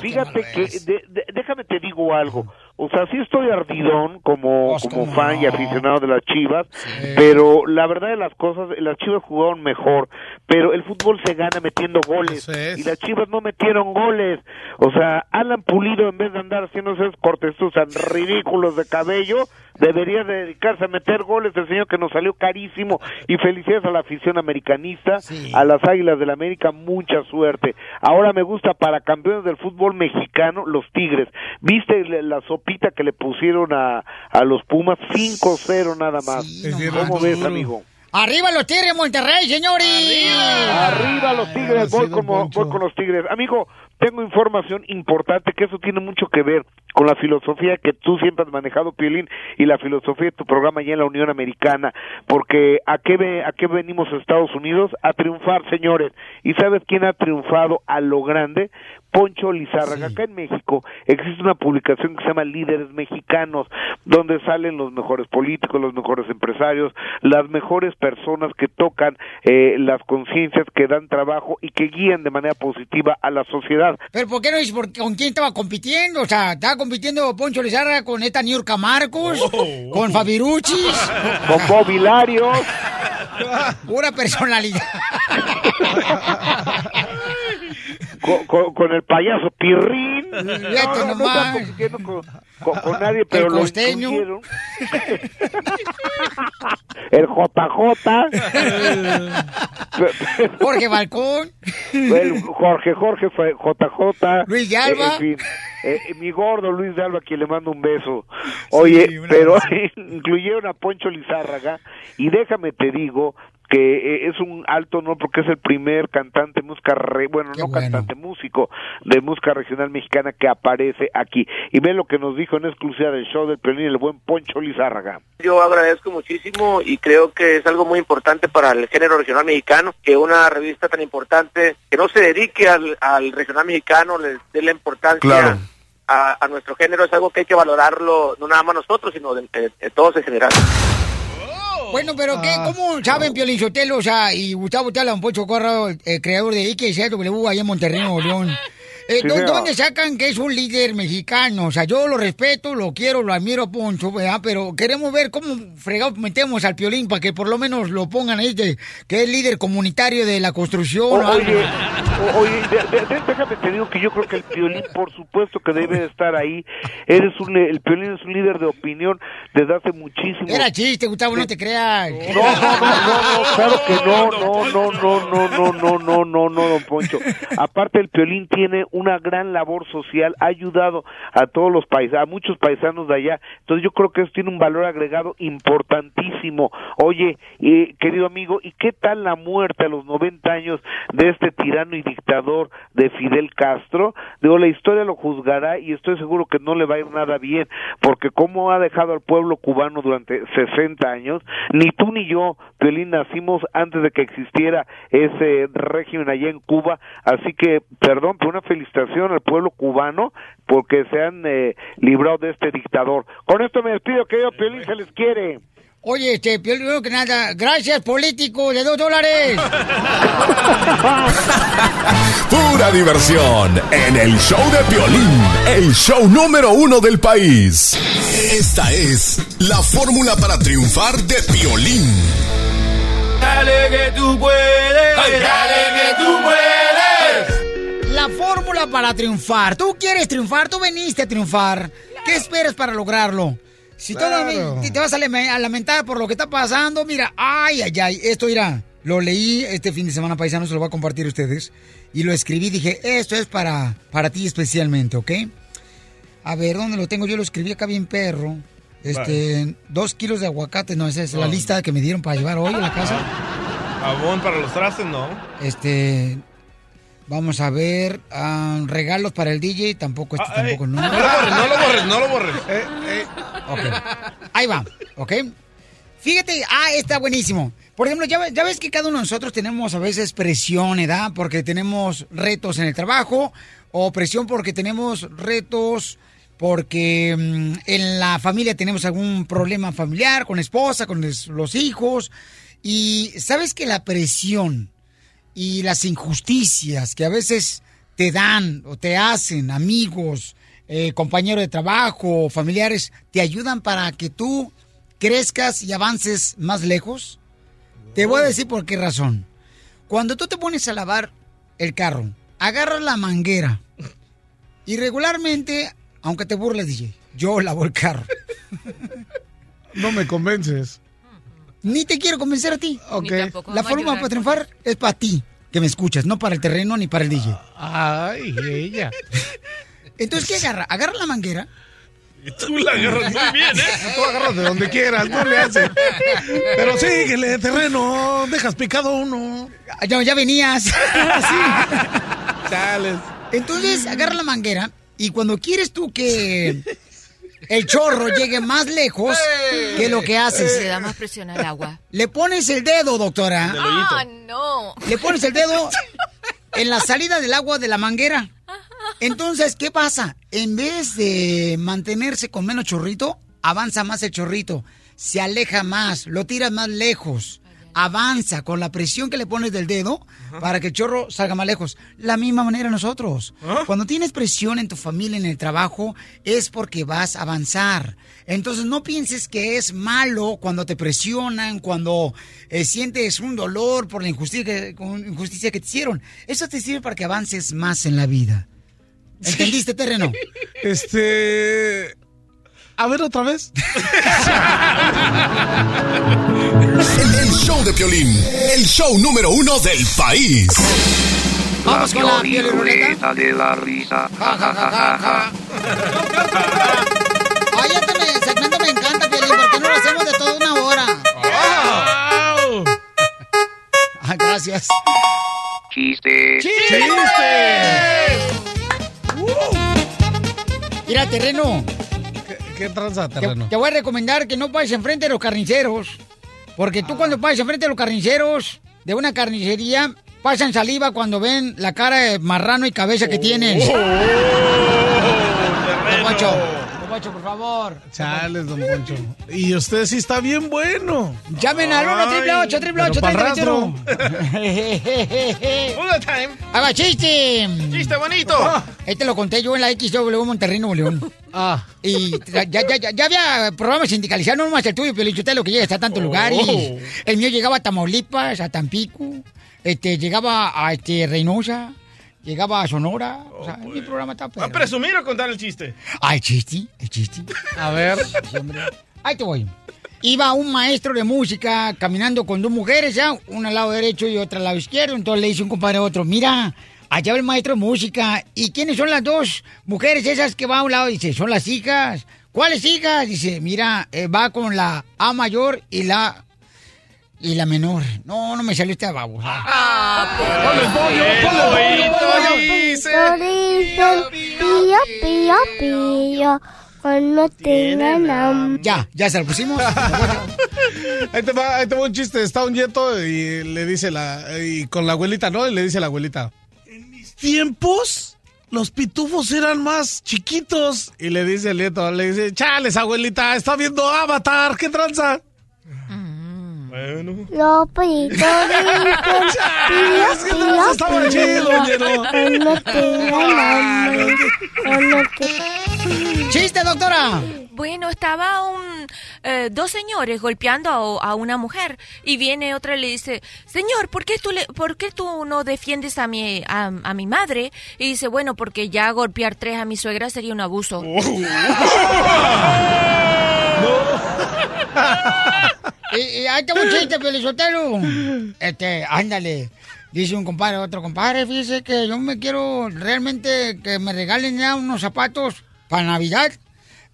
U: fíjate que, de- de- déjame te digo algo. O sea, sí estoy ardidón como, como fan y aficionado de las Chivas, pero la verdad de las cosas, las Chivas jugaron mejor, pero el fútbol se gana metiendo goles y las Chivas no metieron goles. O sea, Alan Pulido en vez de andar haciendo esos cortes tan ridículos de cabello, debería de dedicarse a meter goles el señor que nos salió carísimo y felicidades a la afición americanista, a las Águilas del América, mucha suerte. Ahora me gusta para campeones del fútbol mexicano los Tigres. ¿Viste la la sopita que le pusieron a, a los Pumas? 5-0 nada más. ¿Cómo ves, amigo?
A: ¡Arriba los Tigres, Monterrey, señores!
U: Arriba los Tigres, voy, como, voy con los Tigres. Amigo, tengo información importante que eso tiene mucho que ver con la filosofía que tú siempre has manejado, Piolín, y la filosofía de tu programa allá en la Unión Americana, porque ¿a qué, ve- a qué venimos a Estados Unidos? A triunfar, señores. ¿Y sabes quién ha triunfado a lo grande? Poncho Lizárraga. Acá en México existe una publicación que se llama Líderes Mexicanos, donde salen los mejores políticos, los mejores empresarios, las mejores personas que tocan eh, las conciencias, que dan trabajo y que guían de manera positiva a la sociedad.
A: ¿Pero por qué no dices con quién estaba compitiendo? O sea, estaba compitiendo Poncho Lizarra con esta Niurka Marcos, con Fabiruchis.
U: Con Bob Hilario.
A: Pura personalidad.
U: con, con- con el payaso Pirrín. No, no, no
A: nomás.
U: compitiendo con, con- con nadie, pero lo
A: costeño.
U: incluyeron. el JJ.
A: Jorge Balcón.
U: El Jorge, Jorge fue JJ.
A: Luis de Alba.
U: En fin, eh, eh, mi gordo Luis de Alba, a quien le mando un beso. Oye, pero incluyeron a Poncho Lizárraga y déjame te digo que eh, es un alto honor porque es el primer cantante música, re- bueno, no cantante, músico de música regional mexicana que aparece aquí. Y ve lo que nos dijo en exclusiva del show del Piolín el buen Poncho Lizárraga.
V: Yo agradezco muchísimo y creo que es algo muy importante para el género regional mexicano que una revista tan importante que no se dedique al, al regional mexicano le dé la importancia
U: Claro.
V: a, a nuestro género es algo que hay que valorarlo no nada más nosotros sino de, de- de todos en general.
A: Bueno, pero ¿qué, ¿cómo saben Piolín Sotelo, o sea, y Gustavo Tala, un Pocho Corrado, el creador de XSW allá en Monterrey, Nuevo León? Eh,
W: Sí,
A: ¿dó-
W: señor.
A: ¿Dónde sacan que es un líder mexicano? O sea, yo lo respeto, lo quiero, lo admiro, Poncho, ¿verdad? Pero queremos ver cómo fregado metemos al Piolín para que por lo menos lo pongan ahí, de, que es líder comunitario de la construcción.
U: O-
A: o
U: oye, o- oye, de- de- de- déjame te digo que yo creo que el Piolín, por supuesto que debe de estar ahí. Eres un, el Piolín es un líder de opinión desde hace muchísimo
A: Era chiste, Gustavo, no te creas.
U: No, no, no, no, claro que no, no, no, no, no, no, no, no, no, no, don Poncho. Aparte el Piolín tiene una gran labor social, ha ayudado a todos los paisanos, a muchos paisanos de allá. Entonces yo creo que eso tiene un valor agregado importantísimo. Oye, eh, querido amigo, ¿y qué tal la muerte a los 90 años de este tirano y dictador de Fidel Castro? Digo, la historia lo juzgará y estoy seguro que no le va a ir nada bien, porque como ha dejado al pueblo cubano durante 60 años, ni tú ni yo, Piolín, nacimos antes de que existiera ese régimen allá en Cuba, así que, perdón, pero una felicitación al pueblo cubano porque se han eh, librado de este dictador. Con esto me despido, querido Piolín, se les quiere.
A: Oye, este, Piolín, primero que nada, gracias, político, de dos dólares.
G: Pura diversión en el show de Piolín, el show número uno del país. Esta es la fórmula para triunfar de Piolín.
W: Dale que tú puedes, dale que tú puedes.
A: La fórmula para triunfar. Tú quieres triunfar, tú veniste a triunfar. ¿Qué esperas para lograrlo? Si todavía
W: Claro.
A: te, te vas a, lame- a lamentar por lo que está pasando, mira, ay, ay, ay, esto irá. Lo leí este fin de semana, paisano, se lo voy a compartir a ustedes. Y lo escribí, dije, esto es para, para ti especialmente, ¿ok? A ver, ¿dónde lo tengo? Yo lo escribí acá bien perro. Este, dos kilos de aguacate, no, esa es la
C: No.
A: lista que me dieron para llevar hoy a la casa.
C: Jabón para los trastes, no.
A: Este, vamos a ver, ah, regalos para el DJ, tampoco, este
C: Ah,
A: tampoco,
C: no lo borres, no lo borres, no lo borres.
A: Ok. Ahí va, ¿ok? Fíjate, ah, está buenísimo. Por ejemplo, ya, ya ves que cada uno de nosotros tenemos a veces presión, ¿verdad? Porque tenemos retos en el trabajo o presión porque tenemos retos porque mm, en la familia tenemos algún problema familiar con la esposa, con los hijos. Y sabes que la presión y las injusticias que a veces te dan o te hacen amigos, eh, compañeros de trabajo, familiares, te ayudan para que tú crezcas y avances más lejos? Te voy a decir por qué razón. Cuando tú te pones a lavar el carro, agarras la manguera y regularmente, aunque te burles, DJ, yo lavo el carro.
F: No me convences.
A: Ni te quiero convencer a ti.
F: Ok. Ni tampoco
A: La forma para triunfar es para ti, que me escuchas, no para el terreno ni para el DJ.
F: Ay, ella.
A: Entonces, ¿qué agarra? Agarra la manguera.
C: Y tú la agarras muy bien, ¿eh?
F: Tú agarras de donde quieras, no le haces. Pero síguele, terreno, dejas picado uno.
A: Ya, ya venías.
F: Chales.
A: Entonces, agarra la manguera y cuando quieres tú que el chorro llegue más lejos, ¿qué es lo que haces?
J: Se da más presión al agua.
A: Le pones el dedo, doctora.
J: Ah, no.
A: Le pones el dedo en la salida del agua de la manguera. Entonces, ¿qué pasa? En vez de mantenerse con menos chorrito, avanza más el chorrito, se aleja más, lo tiras más lejos, avanza con la presión que le pones del dedo para que el chorro salga más lejos. La misma manera nosotros. Cuando tienes presión en tu familia, en el trabajo, es porque vas a avanzar. Entonces no pienses que es malo cuando te presionan, cuando eh, sientes un dolor por la injusticia que, con- injusticia que te hicieron. Eso te sirve para que avances más en la vida. ¿Entendiste, terreno?
F: Este. A ver otra vez.
G: El, el show de Piolín, el show número uno del país.
A: Vamos con la piel
B: Ruleta de la risa. Ja, ja, ja, ja, ja.
A: Ay, este me- segmento me encanta, Piolín, porque no lo hacemos de toda una hora. Gracias.
B: Chistes.
A: Mira, terreno.
F: ¿Qué tranza,
A: Te,
F: terreno?
A: te voy a recomendar que no pases enfrente de los carniceros. Porque tú cuando pases enfrente de los carniceros de una carnicería, pasan saliva cuando ven la cara de marrano y cabeza que tienes.
F: Oh.
A: Poncho, por favor.
F: Chales, don Poncho. Y usted sí está bien bueno.
A: Llamen al 1 triple 8 triple 8
F: Pero pa'l rastro.
C: time.
A: ¡Haga chiste!
C: ¡Chiste bonito!
A: Este lo conté yo en la XW Monterrey, Nuevo León.
F: Ah.
A: Y ya, ya, ya, ya había programas sindicalizados, no nomás el tuyo, pero usted lo que llega hasta tantos
C: Oh.
A: lugares. El mío llegaba a Tamaulipas, a Tampico, este, llegaba a este, Reynosa, llegaba a Sonora. O sea, mi programa está
C: ¿Va a
A: perro.
C: presumir o contar el chiste?
A: Ah, el chiste, el chiste.
F: A ver.
A: Sí, hombre. Ahí te voy. Iba un maestro de música caminando con dos mujeres, ya, una al lado derecho y otra al lado izquierdo. Entonces le dice un compadre a otro, mira, allá va el maestro de música. ¿Y quiénes son las dos mujeres esas que va a un lado? Dice, son las hijas. ¿Cuáles hijas? Dice, mira, eh, va con la A mayor y la y la menor. No, no me salió esta babosa.
C: Ah,
W: ¡Ponle pollo, ponle pollo,
D: Pío, pío, pío, cuando tengan hambre.
A: Ya, ya se lo pusimos.
F: Ahí te, va, ahí te va un chiste. Está un yeto y le dice la. Y con la abuelita, ¿no? Y le dice la abuelita. En mis tiempos, los pitufos eran más chiquitos. Y le dice el yeto, le dice, chales, abuelita, está viendo Avatar, ¿qué tranza?
C: Bueno.
D: Pío, pío,
F: Estaba chido,
A: ¡Chiste, doctora!
J: Bueno, estaba un, eh, dos señores golpeando a, a una mujer y viene otra y le dice, señor, ¿por qué tú, le, ¿por qué tú no defiendes a mi, a, a mi madre? Y dice, bueno, porque ya golpear tres a mi suegra sería un abuso.
A: Y, y ahí tengo un chiste, Pelizotelo. Este, ándale. Dice un compadre otro compadre, fíjese que yo me quiero realmente que me regalen ya unos zapatos para Navidad,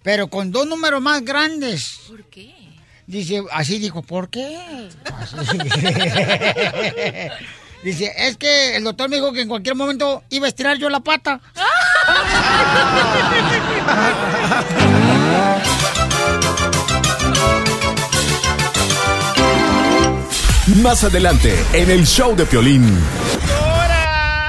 A: pero con dos números más grandes.
J: ¿Por qué?
A: Dice, así dijo, ¿por qué? Así. Dice, es que el doctor me dijo que en cualquier momento iba a estirar yo la pata.
G: Más adelante, en el show de Piolín.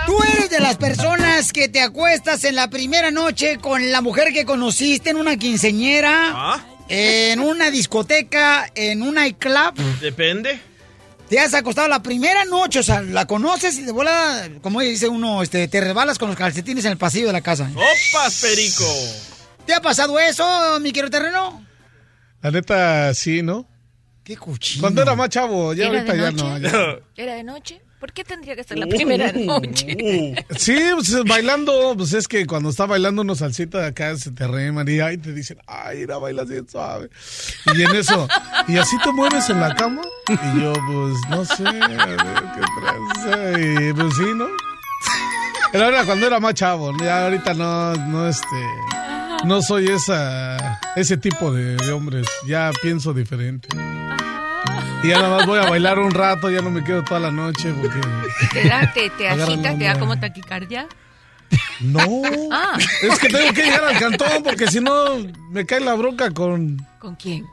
A: Tú eres de las personas que te acuestas en la primera noche con la mujer que conociste en una quinceñera, en una discoteca, en un nightclub.
C: Depende.
A: Te has acostado la primera noche, o sea, la conoces y de bola, como dice uno, este, te rebalas con los calcetines en el pasillo de la casa.
C: ¡Opas, perico!
A: ¿Te ha pasado eso, mi querido terreno?
F: La neta, sí, ¿no?
A: Qué cuchillo.
F: Cuando era más chavo, ya
J: ¿Era
F: ahorita
J: de
F: ya no. ya.
J: ¿Era de noche? ¿Por qué tendría que ser la primera noche?
F: Sí, pues, bailando, pues es que cuando está bailando unos salsitas acá se te reman y ay, te dicen, ay, era bailas bien suave. Y en eso, ¿y así te mueves en la cama? Y yo, pues, no sé, a ver, qué tranza. Y pues sí, ¿no? Pero era cuando era más chavo, ya ahorita no, no, este, no soy esa, ese tipo de, de hombres, ya pienso diferente. Y ya nada más voy a bailar un rato, ya no me quedo toda la noche porque...
J: ¿Te, da, te, te
F: el
J: te da como taquicardia?
F: No.
J: Ah.
F: Es que tengo que llegar al cantón porque si no me cae la bronca con...
J: ¿Con quién?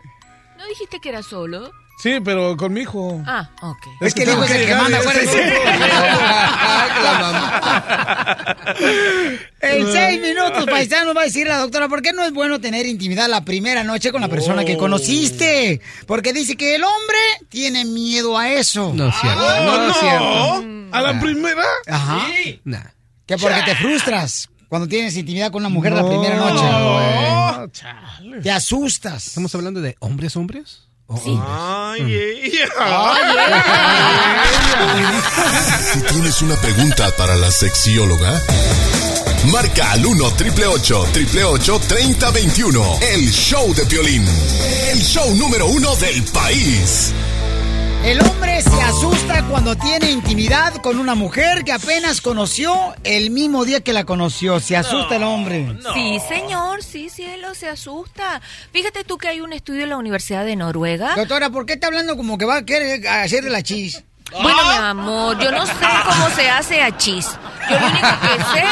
J: ¿No dijiste que era solo?
F: Sí, pero con mi hijo.
J: Ah, ok.
A: Es que dijo ese que
F: llegar
A: manda, acuérdese. En seis minutos, paisano, va a decir la doctora, ¿por qué no es bueno tener intimidad la primera noche con la persona que conociste? Porque dice que el hombre tiene miedo a eso.
I: No es cierto, no, es cierto.
F: ¿A la primera?
A: Ajá.
I: Nah.
A: Que porque te frustras cuando tienes intimidad con una mujer la
F: No,
A: primera noche.
F: no, chale.
A: Te asustas.
I: ¿Estamos hablando de hombres, hombres?
C: Ay, ella.
G: Si tienes una pregunta para la sexióloga, marca al 1 triple 888 3021. El show de Piolín. El show número uno del país.
A: El hombre se asusta cuando tiene intimidad con una mujer que apenas conoció el mismo día que la conoció. Se asusta el hombre.
J: Sí, señor, sí, cielo, se asusta. Fíjate tú que hay un estudio en la Universidad de Noruega.
A: Doctora, ¿por qué está hablando como que va a querer hacer de la chis?
J: Bueno, mi amor, yo no sé cómo se hace a chis. Yo lo único que sé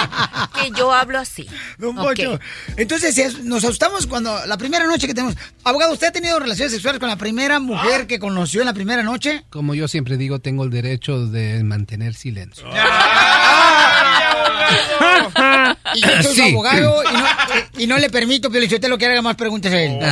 J: que yo hablo así.
A: Don
J: Ok.
A: Poncho. Entonces, es- nos asustamos cuando la primera noche que tenemos. Abogado, ¿usted ha tenido relaciones sexuales con la primera mujer que conoció en la primera noche?
I: Como yo siempre digo, tengo el derecho de mantener silencio.
A: Y yo soy su
I: Sí.
A: abogado y no, y no le permito, Pio Lichotelo, que haga más preguntas a él.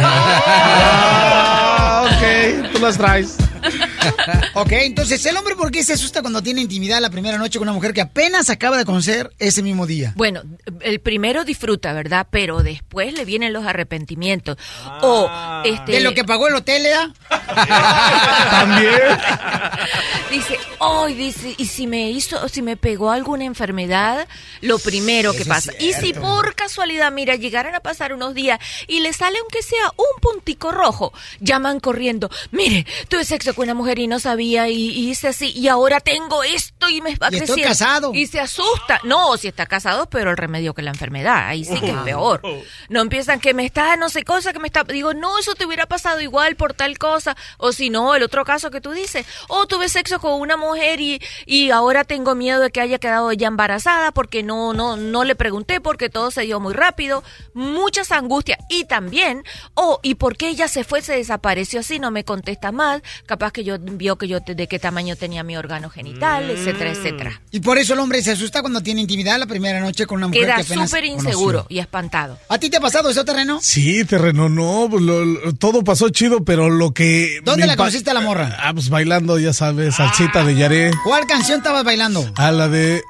F: Ah, ok, tú las traes.
A: ok, entonces, ¿el hombre por qué se asusta cuando tiene intimidad la primera noche con una mujer que apenas acaba de conocer ese mismo día?
J: Bueno, el primero disfruta, ¿verdad? Pero después le vienen los arrepentimientos. O este
A: ¿De lo que pagó el hotel, ¿eh?
F: También.
J: dice, "Ay, dice, y si me hizo si me pegó alguna enfermedad, lo primero que
A: Eso
J: pasa. Y si por casualidad, mira, llegaran a pasar unos días y le sale aunque sea un puntico rojo, llaman corriendo, "Mire, tuve sexo con una mujer y no sabía y, y hice así y ahora tengo esto y me va
A: Y estoy
J: creciendo".
A: casado.
J: Y se asusta. No, si está casado, pero el remedio que la enfermedad, ahí sí que es peor. No empiezan que me está, no sé cosa, que me está. Digo, no, eso te hubiera pasado igual por tal cosa. O si no, el otro caso que tú dices, oh, tuve sexo con una mujer y, y ahora tengo miedo de que haya quedado ella embarazada porque no, no, no le pregunté porque todo se dio muy rápido. Muchas angustias. Y también, oh, ¿y por qué ella se fue, se desapareció así? No me contesta más. Capaz que yo vio que yo te- de qué tamaño tenía mi órgano genital, etcétera, etcétera.
A: Y por eso el hombre se asusta cuando tiene intimidad la primera noche con una mujer
J: Queda
A: que apenas
J: súper
A: conoció.
J: inseguro y espantado.
A: ¿A ti te ha pasado eso, terreno?
F: Sí, terreno, no, pues lo- lo- todo pasó chido, pero lo que...
A: ¿Dónde la conociste a la morra?
F: Ah, pues bailando, ya sabes, salsita de Yaré.
A: ¿Cuál canción estabas bailando?
F: A la de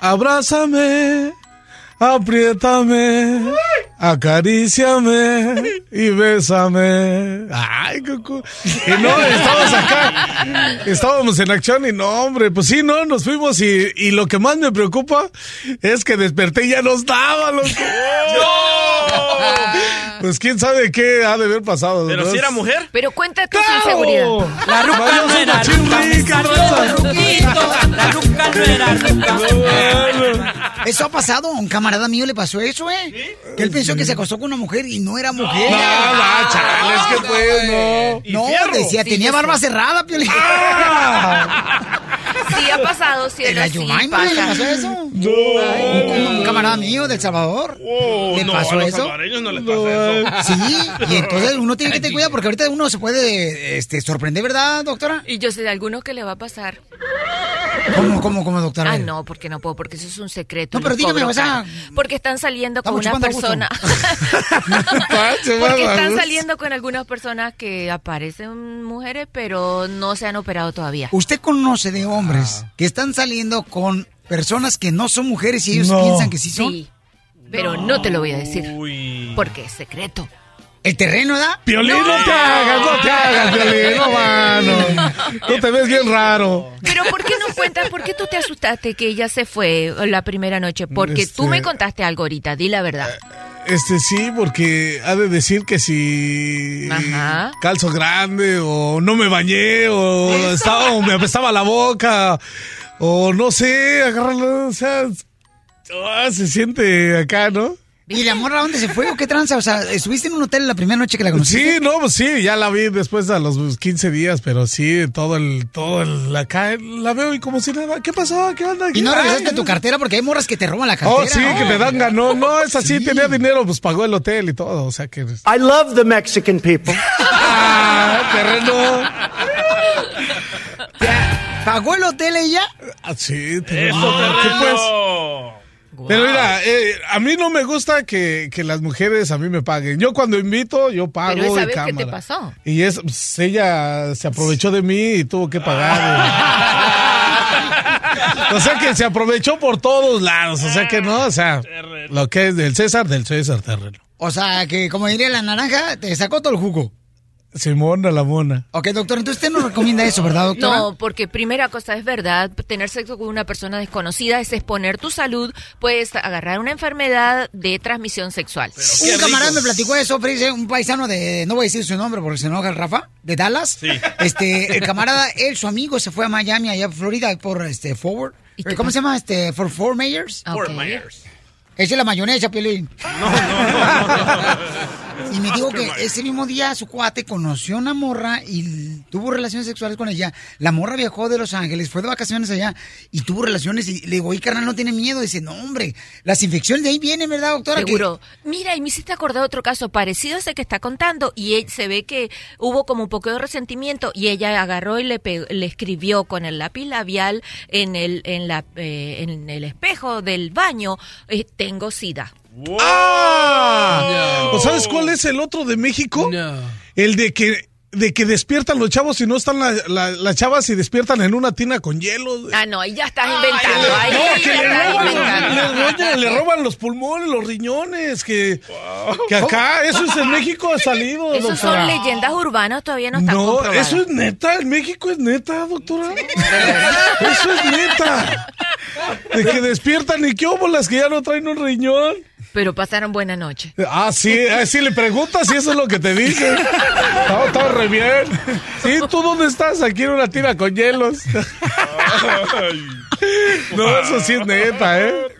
F: Abrázame, apriétame, acaríciame y bésame. Ay, qué cu- Y no, estábamos acá, estábamos en acción y no, hombre, pues sí, no, nos fuimos y, y lo que más me preocupa es que desperté y ya no estaba, loco. Pues quién sabe qué ha de haber pasado.
C: ¿Pero
F: ¿no?
C: si era mujer?
J: Pero cuenta tu inseguridad.
F: La ruca no era
A: La ruca no era ruca. Eso ha pasado, a un camarada mío le pasó eso, ¿eh? Que él pensó que se acostó con una mujer y no era mujer.
F: No, no, chale, es que pues, no.
A: No, decía, tenía barba cerrada, Piolín.
J: Sí, ha pasado,
A: ¿En
J: cielo,
A: la
J: sí
A: Yumaima le
J: pasa.
A: pasó eso? Un, un camarada mío del Salvador. ¿Le
C: no,
A: pasó
C: a los
A: eso?
C: no les pasa eso.
A: Sí, y entonces uno tiene que tener cuidado porque ahorita uno se puede este, sorprender, ¿verdad, doctora?
J: Y yo sé de algunos que le va a pasar.
A: ¿Cómo, cómo, cómo, doctora?
J: Ah, no, porque no puedo, porque eso es un secreto.
A: No, pero dígame, sea,
J: caro. Porque están saliendo con una
A: a
J: persona. Porque
F: a
J: están saliendo con algunas personas que aparecen mujeres, pero no se han operado todavía.
A: Usted conoce de hombres que están saliendo con personas que no son mujeres y ellos
F: No.
A: piensan que sí son.
J: Sí, pero no te lo voy a decir. Porque es secreto.
A: ¿El terreno da?
F: Piolín, no, te hagas, no te hagas, Piolín, no, mano. Tú te ves bien raro.
J: Pero ¿por qué no cuentas? ¿Por qué tú te asustaste que ella se fue la primera noche? Porque tú
F: Este-
J: me contaste algo ahorita, di la verdad.
F: Este sí, porque ha de decir que si
J: Ajá.
F: calzo grande o no me bañé o, estaba, o me apestaba la boca o no sé, agarrarlo, o sea, ah, se siente acá, ¿no?
A: ¿Y la morra dónde se fue o qué tranza? O sea, ¿estuviste en un hotel la primera noche que la conociste?
F: Sí, no, pues sí, ya la vi después a los 15 días, pero sí, todo el, todo el, acá, la veo y como si nada, ¿qué pasó? ¿Qué onda?
A: ¿Y no
F: Ay,
A: regresaste tu cartera? Porque hay morras que te roban la cartera.
F: Oh, sí, que te dan ganó. No, es así, tenía dinero, pues pagó el hotel y todo, o sea que...
X: I love the Mexican people.
F: Ah, terreno.
A: ¿Pagó el hotel ella?
F: Ah, sí, terreno.
C: Eso,
F: ¿Qué
C: terreno.
F: Pero mira, eh, a mí no me gusta que, que las mujeres a mí me paguen. Yo cuando invito, yo pago
J: Pero esa
F: y
J: vez, ¿qué
F: cámara.
J: te pasó?
F: Y es, pues, ella se aprovechó de mí y tuvo que pagar. o sea que se aprovechó por todos lados. O sea que no, o sea, lo que es del César, del César terreno.
A: O sea, que como diría la naranja, te sacó todo el jugo.
F: Simona la mona.
A: Ok, doctor, entonces usted no recomienda eso, ¿verdad, doctora?
J: No, porque primera cosa es verdad, tener sexo con una persona desconocida es exponer tu salud, puedes agarrar una enfermedad de transmisión sexual.
A: Un camarada me platicó eso, Felice, un paisano de, no voy a decir su nombre porque se enoja el Rafa, de Dallas.
C: Sí.
A: Este, el camarada, él, su amigo, se fue a Miami, allá en Florida, por este, Forward. ¿Cómo se llama? Este, for Four Mayors.
C: Fort Myers.
A: Esa es la mayonesa, Piolín.
Y: Y me dijo que ese mismo día su cuate conoció una morra y tuvo relaciones sexuales con ella. La morra viajó de Los Ángeles, fue de vacaciones allá y tuvo relaciones. Y le digo, oye, carnal, no tiene miedo. Dice, no, hombre, las infecciones de ahí vienen, ¿verdad, doctora?
J: Seguro. Mira, y me hiciste acordar otro caso parecido a ese que está contando y él- se ve que hubo como un poco de resentimiento y ella agarró y le, le escribió con el lápiz labial en el, en la, eh, en el espejo del baño, eh, tengo sida.
F: ¡Ah! ¿O sabes cuál es el otro de México? El de que de que despiertan los chavos y no están la- la- las chavas y despiertan en una tina con hielo.
J: Ah, no, ahí ya estás inventando. Ahí
F: No, que le roban,
J: inventando.
F: le, oye, le roban los pulmones, los riñones, que, que acá, eso es en México ha salido,
J: Esos son leyendas urbanas, todavía no están
F: No,
J: comprobadas.
F: eso es neta, en México es neta, doctora. Eso es neta. De que despiertan y qué óbolas que ya no traen un riñón.
J: Pero pasaron buena noche.
F: Ah, sí, ah, sí, le preguntas si eso es lo que te dice. Está, está re bien. Sí, ¿tú dónde estás? Aquí en una tira con hielos. No, eso sí es neta, ¿eh?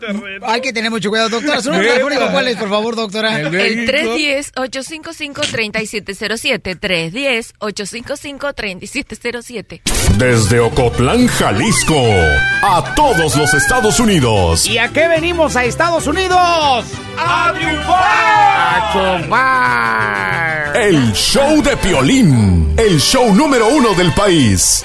Y: Hay que tener mucho cuidado, doctora. ¿Su número telefónico cuál es, por favor, doctora?
J: El 310-855-3707. 310-855-3707.
G: Desde Ocotlán, Jalisco, a todos los Estados Unidos.
A: ¿Y a qué venimos a Estados Unidos? ¡A triunfar! ¡A triunfar!
G: El show de Piolín, el show número uno del país.